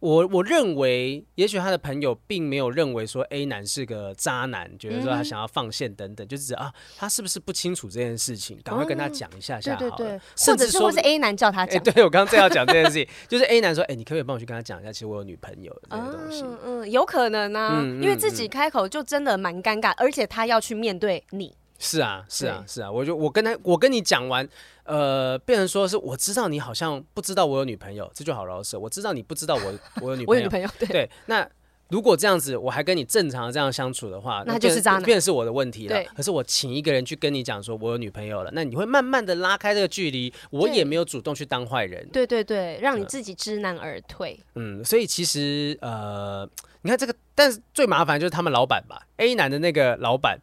我我认为，也许他的朋友并没有认为说 A 男是个渣男，觉得说他想要放线等等，嗯、就是啊，他是不是不清楚这件事情？赶快跟他讲一下下好了。对对对，或者是或是 A 男叫他讲。欸、对我刚刚正要讲这件事情，[LAUGHS] 就是 A 男说，哎、欸，你可不可以帮我去跟他讲一下，其实我有女朋友这个东西。嗯嗯，有可能啊，嗯、因为自己开口就真的蛮尴尬，而且他要去面对你。是啊，是啊，是啊，我就我跟他，我跟你讲完，呃，变成说是我知道你好像不知道我有女朋友，这就好饶舌。我知道你不知道我 [LAUGHS] 我有女朋友，我有女朋友，对，对。那如果这样子，我还跟你正常的这样相处的话，那就是渣男，变成是我的问题了。对。可是我请一个人去跟你讲说我有女朋友了，那你会慢慢的拉开这个距离，我也没有主动去当坏人。对对对，让你自己知难而退。嗯，所以其实呃，你看这个，但是最麻烦就是他们老板吧，A 男的那个老板。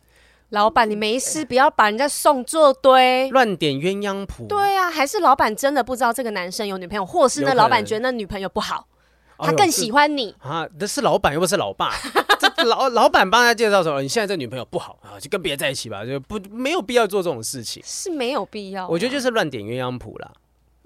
老板，你没事，不要把人家送作堆，乱点鸳鸯谱。对啊，还是老板真的不知道这个男生有女朋友，或是那老板觉得那女朋友不好，他更喜欢你啊？那是老板又不是老爸，[LAUGHS] 这老老板帮他介绍说，你现在这女朋友不好啊，就跟别人在一起吧，就不没有必要做这种事情，是没有必要。我觉得就是乱点鸳鸯谱啦。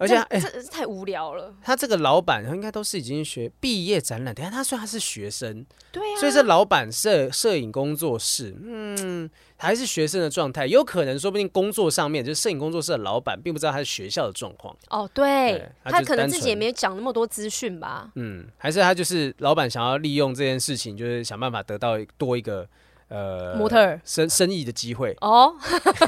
而且，哎，这太无聊了。他这个老板，他应该都是已经学毕业展览。等下他说他是学生，对呀，所以这老板摄摄影工作室，嗯，还是学生的状态，有可能说不定工作上面就是摄影工作室的老板，并不知道他是学校的状况。哦，对，他可能自己也没讲那么多资讯吧。嗯，还是他就是老板想要利用这件事情，就是想办法得到多一个。呃，模特儿生生意的机会哦，[LAUGHS]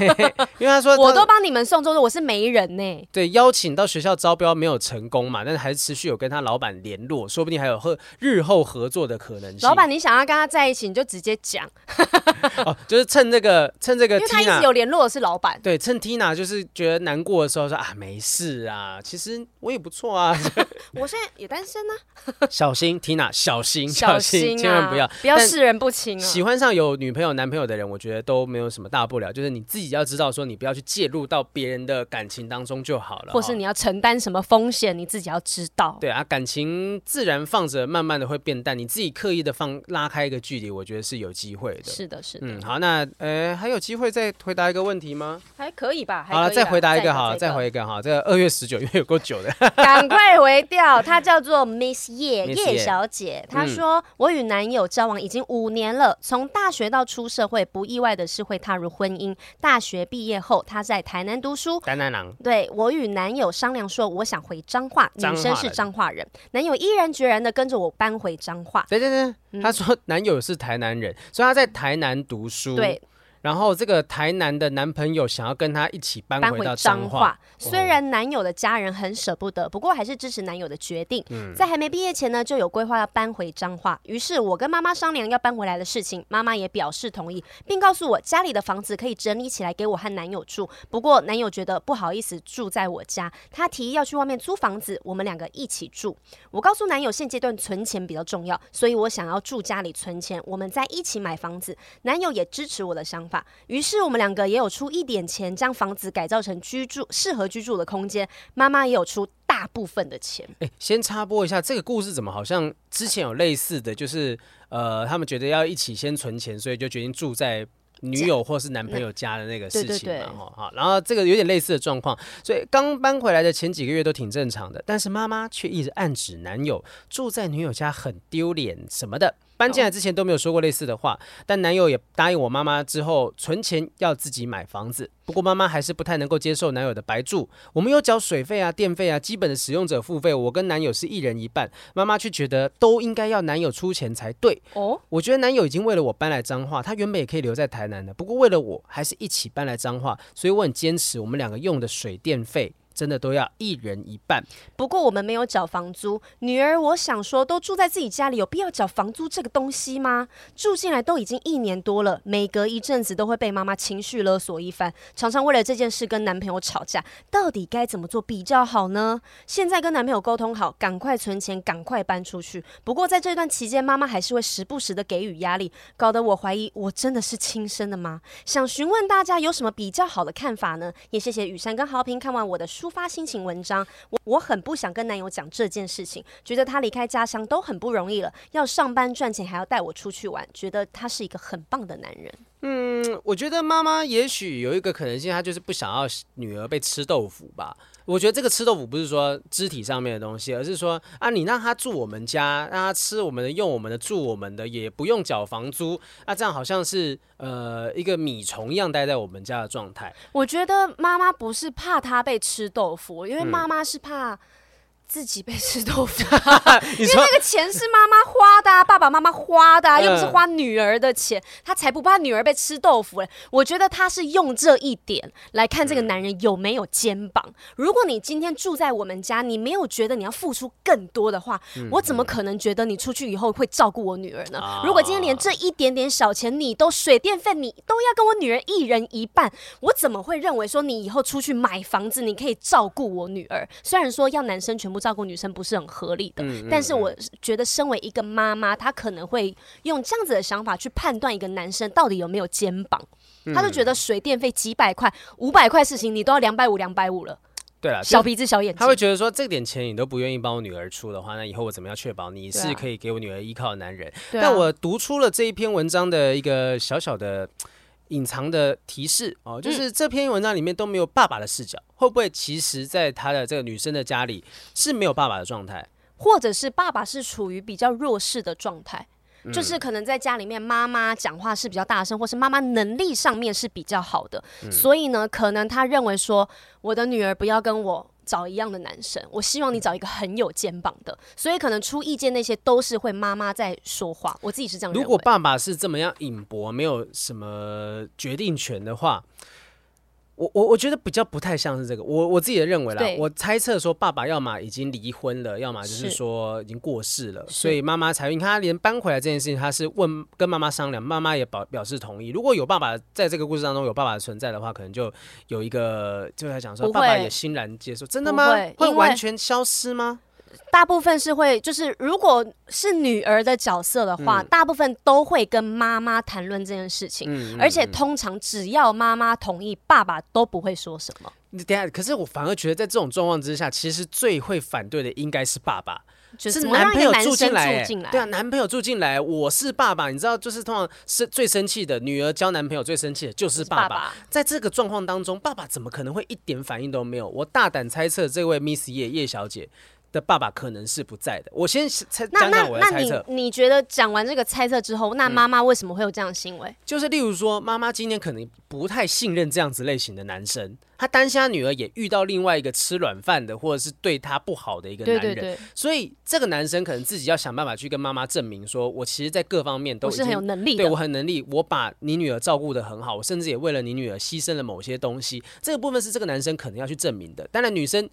因为他说 [LAUGHS] 他我都帮你们送，就是我是媒人呢。对，邀请到学校招标没有成功嘛，但是还是持续有跟他老板联络，说不定还有和日后合作的可能性。老板，你想要跟他在一起，你就直接讲。[LAUGHS] 哦，就是趁这个趁这个，因为他一直有联络的是老板。对，趁 Tina 就是觉得难过的时候说啊，没事啊，其实我也不错啊，我现在也单身呢。小心 Tina，小心小心，千万不要不要视人不清啊。喜欢上有。女朋友、男朋友的人，我觉得都没有什么大不了，就是你自己要知道，说你不要去介入到别人的感情当中就好了，或是你要承担什么风险，你自己要知道。对啊，感情自然放着，慢慢的会变淡。你自己刻意的放拉开一个距离，我觉得是有机会的。是的，是的。嗯，好，那呃，还有机会再回答一个问题吗？还可以吧。好了，再回答一个，好，再回一个哈。这个二月十九，因为有够久的，赶快回掉。她叫做 Miss 叶 [LAUGHS] 叶小姐，她说：“我与男友交往已经五年了，从大学到出社会。”不意外的是会踏入婚姻。大学毕业后，他在台南读书。台南人。对，我与男友商量说，我想回彰化，女生是彰化人。男友毅然决然的跟着我搬回彰化。对对对，嗯、他说男友是台南人，所以他在台南读书。对。然后这个台南的男朋友想要跟他一起搬回到彰化，化虽然男友的家人很舍不得，不过还是支持男友的决定。嗯、在还没毕业前呢，就有规划要搬回彰化。于是我跟妈妈商量要搬回来的事情，妈妈也表示同意，并告诉我家里的房子可以整理起来给我和男友住。不过男友觉得不好意思住在我家，他提议要去外面租房子，我们两个一起住。我告诉男友现阶段存钱比较重要，所以我想要住家里存钱，我们再一起买房子。男友也支持我的想法。于是我们两个也有出一点钱，将房子改造成居住适合居住的空间。妈妈也有出大部分的钱。哎，先插播一下，这个故事怎么好像之前有类似的就是，呃，他们觉得要一起先存钱，所以就决定住在女友或是男朋友家的那个事情嘛，哈，好，然后这个有点类似的状况，所以刚搬回来的前几个月都挺正常的，但是妈妈却一直暗指男友住在女友家很丢脸什么的。搬进来之前都没有说过类似的话，但男友也答应我妈妈之后存钱要自己买房子。不过妈妈还是不太能够接受男友的白住。我们有缴水费啊、电费啊，基本的使用者付费，我跟男友是一人一半。妈妈却觉得都应该要男友出钱才对。哦，我觉得男友已经为了我搬来彰化，他原本也可以留在台南的，不过为了我还是一起搬来彰化，所以我很坚持，我们两个用的水电费。真的都要一人一半。不过我们没有缴房租。女儿，我想说，都住在自己家里，有必要缴房租这个东西吗？住进来都已经一年多了，每隔一阵子都会被妈妈情绪勒索一番，常常为了这件事跟男朋友吵架。到底该怎么做比较好呢？现在跟男朋友沟通好，赶快存钱，赶快搬出去。不过在这段期间，妈妈还是会时不时的给予压力，搞得我怀疑我真的是亲生的吗？想询问大家有什么比较好的看法呢？也谢谢雨珊跟豪平看完我的书。抒发心情文章，我我很不想跟男友讲这件事情，觉得他离开家乡都很不容易了，要上班赚钱还要带我出去玩，觉得他是一个很棒的男人。嗯，我觉得妈妈也许有一个可能性，她就是不想要女儿被吃豆腐吧。我觉得这个吃豆腐不是说肢体上面的东西，而是说啊，你让他住我们家，让他吃我们的、用我们的、住我们的，也不用缴房租，那、啊、这样好像是呃一个米虫一样待在我们家的状态。我觉得妈妈不是怕他被吃豆腐，因为妈妈是怕。自己被吃豆腐，[LAUGHS] 因为那个钱是妈妈花的，啊，爸爸妈妈花的，啊，又不是花女儿的钱，他才不怕女儿被吃豆腐嘞。我觉得他是用这一点来看这个男人有没有肩膀。如果你今天住在我们家，你没有觉得你要付出更多的话，我怎么可能觉得你出去以后会照顾我女儿呢？如果今天连这一点点小钱你都水电费你都要跟我女儿一人一半，我怎么会认为说你以后出去买房子你可以照顾我女儿？虽然说要男生全部。照顾女生不是很合理的，嗯、但是我觉得身为一个妈妈，她可能会用这样子的想法去判断一个男生到底有没有肩膀。她就觉得水电费几百块、五百块事情，你都要两百五、两百五了。对了，小鼻子小眼睛，他会觉得说这点钱你都不愿意帮我女儿出的话，那以后我怎么样确保你是可以给我女儿依靠的男人？啊、但我读出了这一篇文章的一个小小的。隐藏的提示哦，就是这篇文章里面都没有爸爸的视角，嗯、会不会其实在他的这个女生的家里是没有爸爸的状态，或者是爸爸是处于比较弱势的状态，嗯、就是可能在家里面妈妈讲话是比较大声，或是妈妈能力上面是比较好的，嗯、所以呢，可能他认为说我的女儿不要跟我。找一样的男生，我希望你找一个很有肩膀的，所以可能出意见那些都是会妈妈在说话。我自己是这样。如果爸爸是这么样隐薄，没有什么决定权的话。我我我觉得比较不太像是这个，我我自己的认为啦，我猜测说爸爸要么已经离婚了，要么就是说已经过世了，所以妈妈才你看他连搬回来这件事情，他是问跟妈妈商量，妈妈也表表示同意。如果有爸爸在这个故事当中有爸爸的存在的话，可能就有一个就在讲说爸爸也欣然接受，真的吗？会，会完全消失吗？大部分是会，就是如果是女儿的角色的话，嗯、大部分都会跟妈妈谈论这件事情，嗯、而且通常只要妈妈同意，爸爸都不会说什么。你等下，可是我反而觉得在这种状况之下，其实最会反对的应该是爸爸，就是男朋友住进来，欸，对啊，男朋友住进来，我是爸爸，你知道，就是通常是最生气的，女儿交男朋友最生气的就是爸爸。爸爸在这个状况当中，爸爸怎么可能会一点反应都没有？我大胆猜测，这位 Miss 叶叶小姐。的爸爸可能是不在的。我先猜讲讲我的猜测。那你你觉得讲完这个猜测之后，那妈妈为什么会有这样的行为？嗯、就是例如说，妈妈今天可能不太信任这样子类型的男生，她担心她女儿也遇到另外一个吃软饭的，或者是对她不好的一个男人。对对对。所以这个男生可能自己要想办法去跟妈妈证明，说我其实，在各方面都是很有能力的。对，我很能力，我把你女儿照顾的很好，我甚至也为了你女儿牺牲了某些东西。这个部分是这个男生可能要去证明的。当然，女生。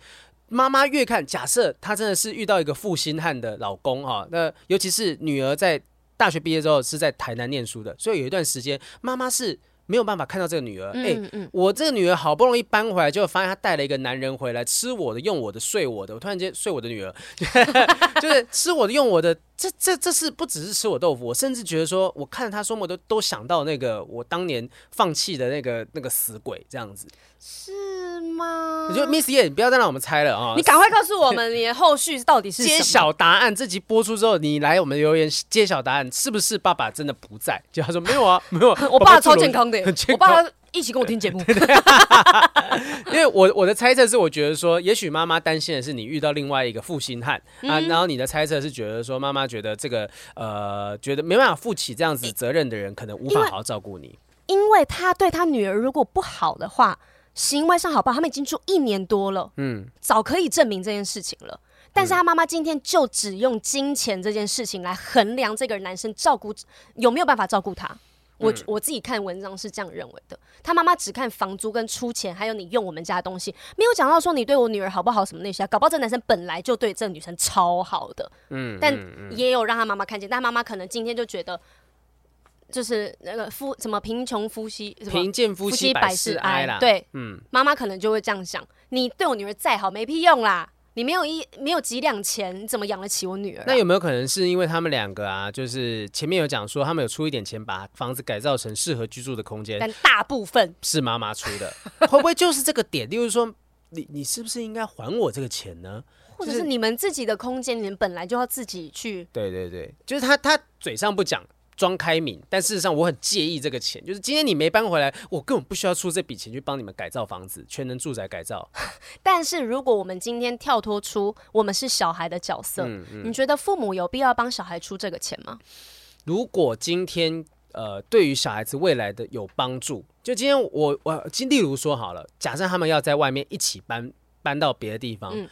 妈妈越看，假设她真的是遇到一个负心汉的老公哈，那尤其是女儿在大学毕业之后是在台南念书的，所以有一段时间妈妈是没有办法看到这个女儿。哎、嗯嗯欸，我这个女儿好不容易搬回来，就发现她带了一个男人回来，吃我的、用我的、睡我的。我突然间睡我的女儿，[LAUGHS] 就是吃我的、用我的。这这这是不只是吃我豆腐，我甚至觉得说，我看着他说我都都想到那个我当年放弃的那个那个死鬼这样子，是吗？你就 Miss 叶，你不要再让我们猜了啊！你赶快告诉我们你的后续到底是 [LAUGHS] 揭晓答案。这集播出之后，你来我们留言揭晓答案，是不是爸爸真的不在？就他说没有啊，没有，[LAUGHS] 我爸超健康的。我爸。一起跟我听节目，[LAUGHS] [LAUGHS] 因为我我的猜测是，我觉得说，也许妈妈担心的是你遇到另外一个负心汉、嗯、啊，然后你的猜测是觉得说，妈妈觉得这个呃，觉得没办法负起这样子责任的人，可能无法好好照顾你，因为，因为他对他女儿如果不好的话，行为上好不好，他们已经住一年多了，嗯，早可以证明这件事情了，但是他妈妈今天就只用金钱这件事情来衡量这个男生照顾有没有办法照顾他。我我自己看文章是这样认为的，他妈妈只看房租跟出钱，还有你用我们家的东西，没有讲到说你对我女儿好不好什么那些，搞不好这男生本来就对这个女生超好的，嗯，但也有让他妈妈看见，但妈妈可能今天就觉得，就是那个夫什么贫穷夫妻，贫贱夫妻百事哀啦，对，嗯，妈妈可能就会这样想，你对我女儿再好没屁用啦。你没有一没有几两钱，你怎么养得起我女儿啊？那有没有可能是因为他们两个啊，就是前面有讲说他们有出一点钱把房子改造成适合居住的空间，但大部分是妈妈出的，[LAUGHS] 会不会就是这个点？例如说，你你是不是应该还我这个钱呢？或者是你们自己的空间，你们本来就要自己去？对对对，就是他他嘴上不讲。装开明，但事实上我很介意这个钱。就是今天你没搬回来，我根本不需要出这笔钱去帮你们改造房子，全能住宅改造。[LAUGHS] 但是如果我们今天跳脱出我们是小孩的角色，嗯嗯，你觉得父母有必要帮小孩出这个钱吗？如果今天呃，对于小孩子未来的有帮助，就今天我我，今例如说好了，假设他们要在外面一起搬搬到别的地方。嗯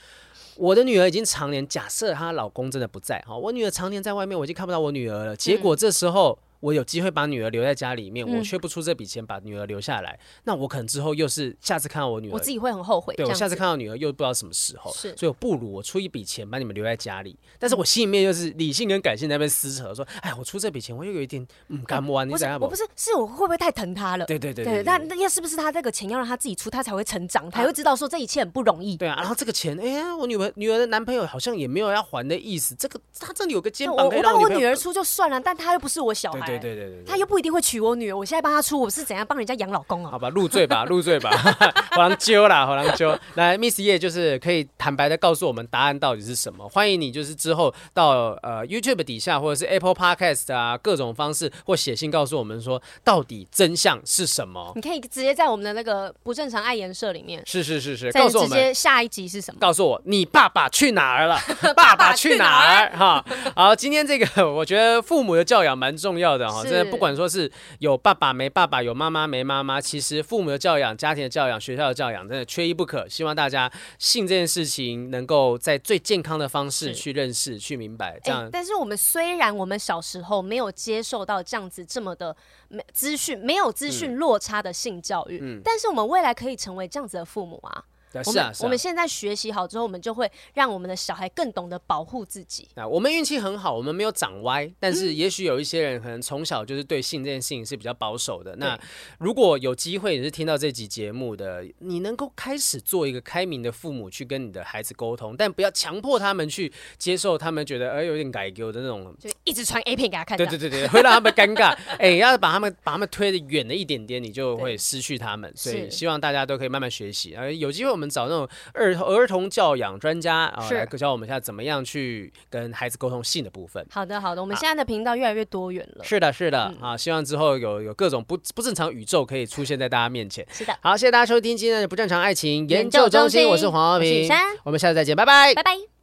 我的女儿已经常年，假设她老公真的不在，哈，我女儿常年在外面，我已经看不到我女儿了。结果这时候。我有机会把女儿留在家里面，嗯、我却不出这笔钱把女儿留下来，那我可能之后又是下次看到我女儿，我自己会很后悔。对，我下次看到女儿又不知道什么时候，是，所以我不如我出一笔钱把你们留在家里，但是我心里面又是理性跟感性在那边撕扯，说，哎，我出这笔钱，我又有一点嗯干不完，你怎样？我不是，是我会不会太疼她了？对对对对，那那要是不是她这个钱要让她自己出，她才会成长，才会知道说这一切很不容易。对啊，然后这个钱，哎呀，我女儿女儿的男朋友好像也没有要还的意思，这个他这里有个肩膀可以让我我帮我女儿出就算了，但他又不是我小孩，对对对对，他又。不一定会娶我女儿，我现在帮他出，我是怎样帮人家养老公啊？好吧，入赘吧，入赘吧，[LAUGHS] 好难揪啦，好难揪。来，Miss 叶就是可以坦白的告诉我们答案到底是什么。欢迎你，就是之后到呃 YouTube 底下或者是 Apple Podcast 啊，各种方式或写信告诉我们说，到底真相是什么？你可以直接在我们的那个不正常爱颜社里面，是是是是，告诉我们直接下一集是什么？告诉我你爸爸去哪儿了？爸爸去哪儿？哈，好，今天这个我觉得父母的教养蛮重要的哈，真的不管。说是有爸爸没爸爸，有妈妈没妈妈，其实父母的教养、家庭的教养、学校的教养，真的缺一不可。希望大家性这件事情，能够在最健康的方式去认识、去明白。这样、欸，但是我们虽然我们小时候没有接受到这样子这么的没资讯、没有资讯落差的性教育，嗯，但是我们未来可以成为这样子的父母啊。我们我们现在学习好之后，我们就会让我们的小孩更懂得保护自己。啊，我们运气很好，我们没有长歪。但是也许有一些人可能从小就是对性这件事情是比较保守的。那如果有机会也是听到这集节目的，你能够开始做一个开明的父母，去跟你的孩子沟通，但不要强迫他们去接受他们觉得哎有点改革的那种，就一直传 A 片给他看。对对对对，[LAUGHS] 会让他们尴尬。哎，要是把他们把他们推的远了一点点，你就会失去他们。所以希望大家都可以慢慢学习。而有机会我们找那种。儿儿童教养专家啊，来教我们一下怎么样去跟孩子沟通性的部分。好的，好的，我们现在的频道越来越多元了。是的，是的，啊，希望之后有有各种不不正常宇宙可以出现在大家面前。是的，好，谢谢大家收听今天的不正常爱情研究中心，我是黄浩平，我们下次再见，拜拜，拜拜。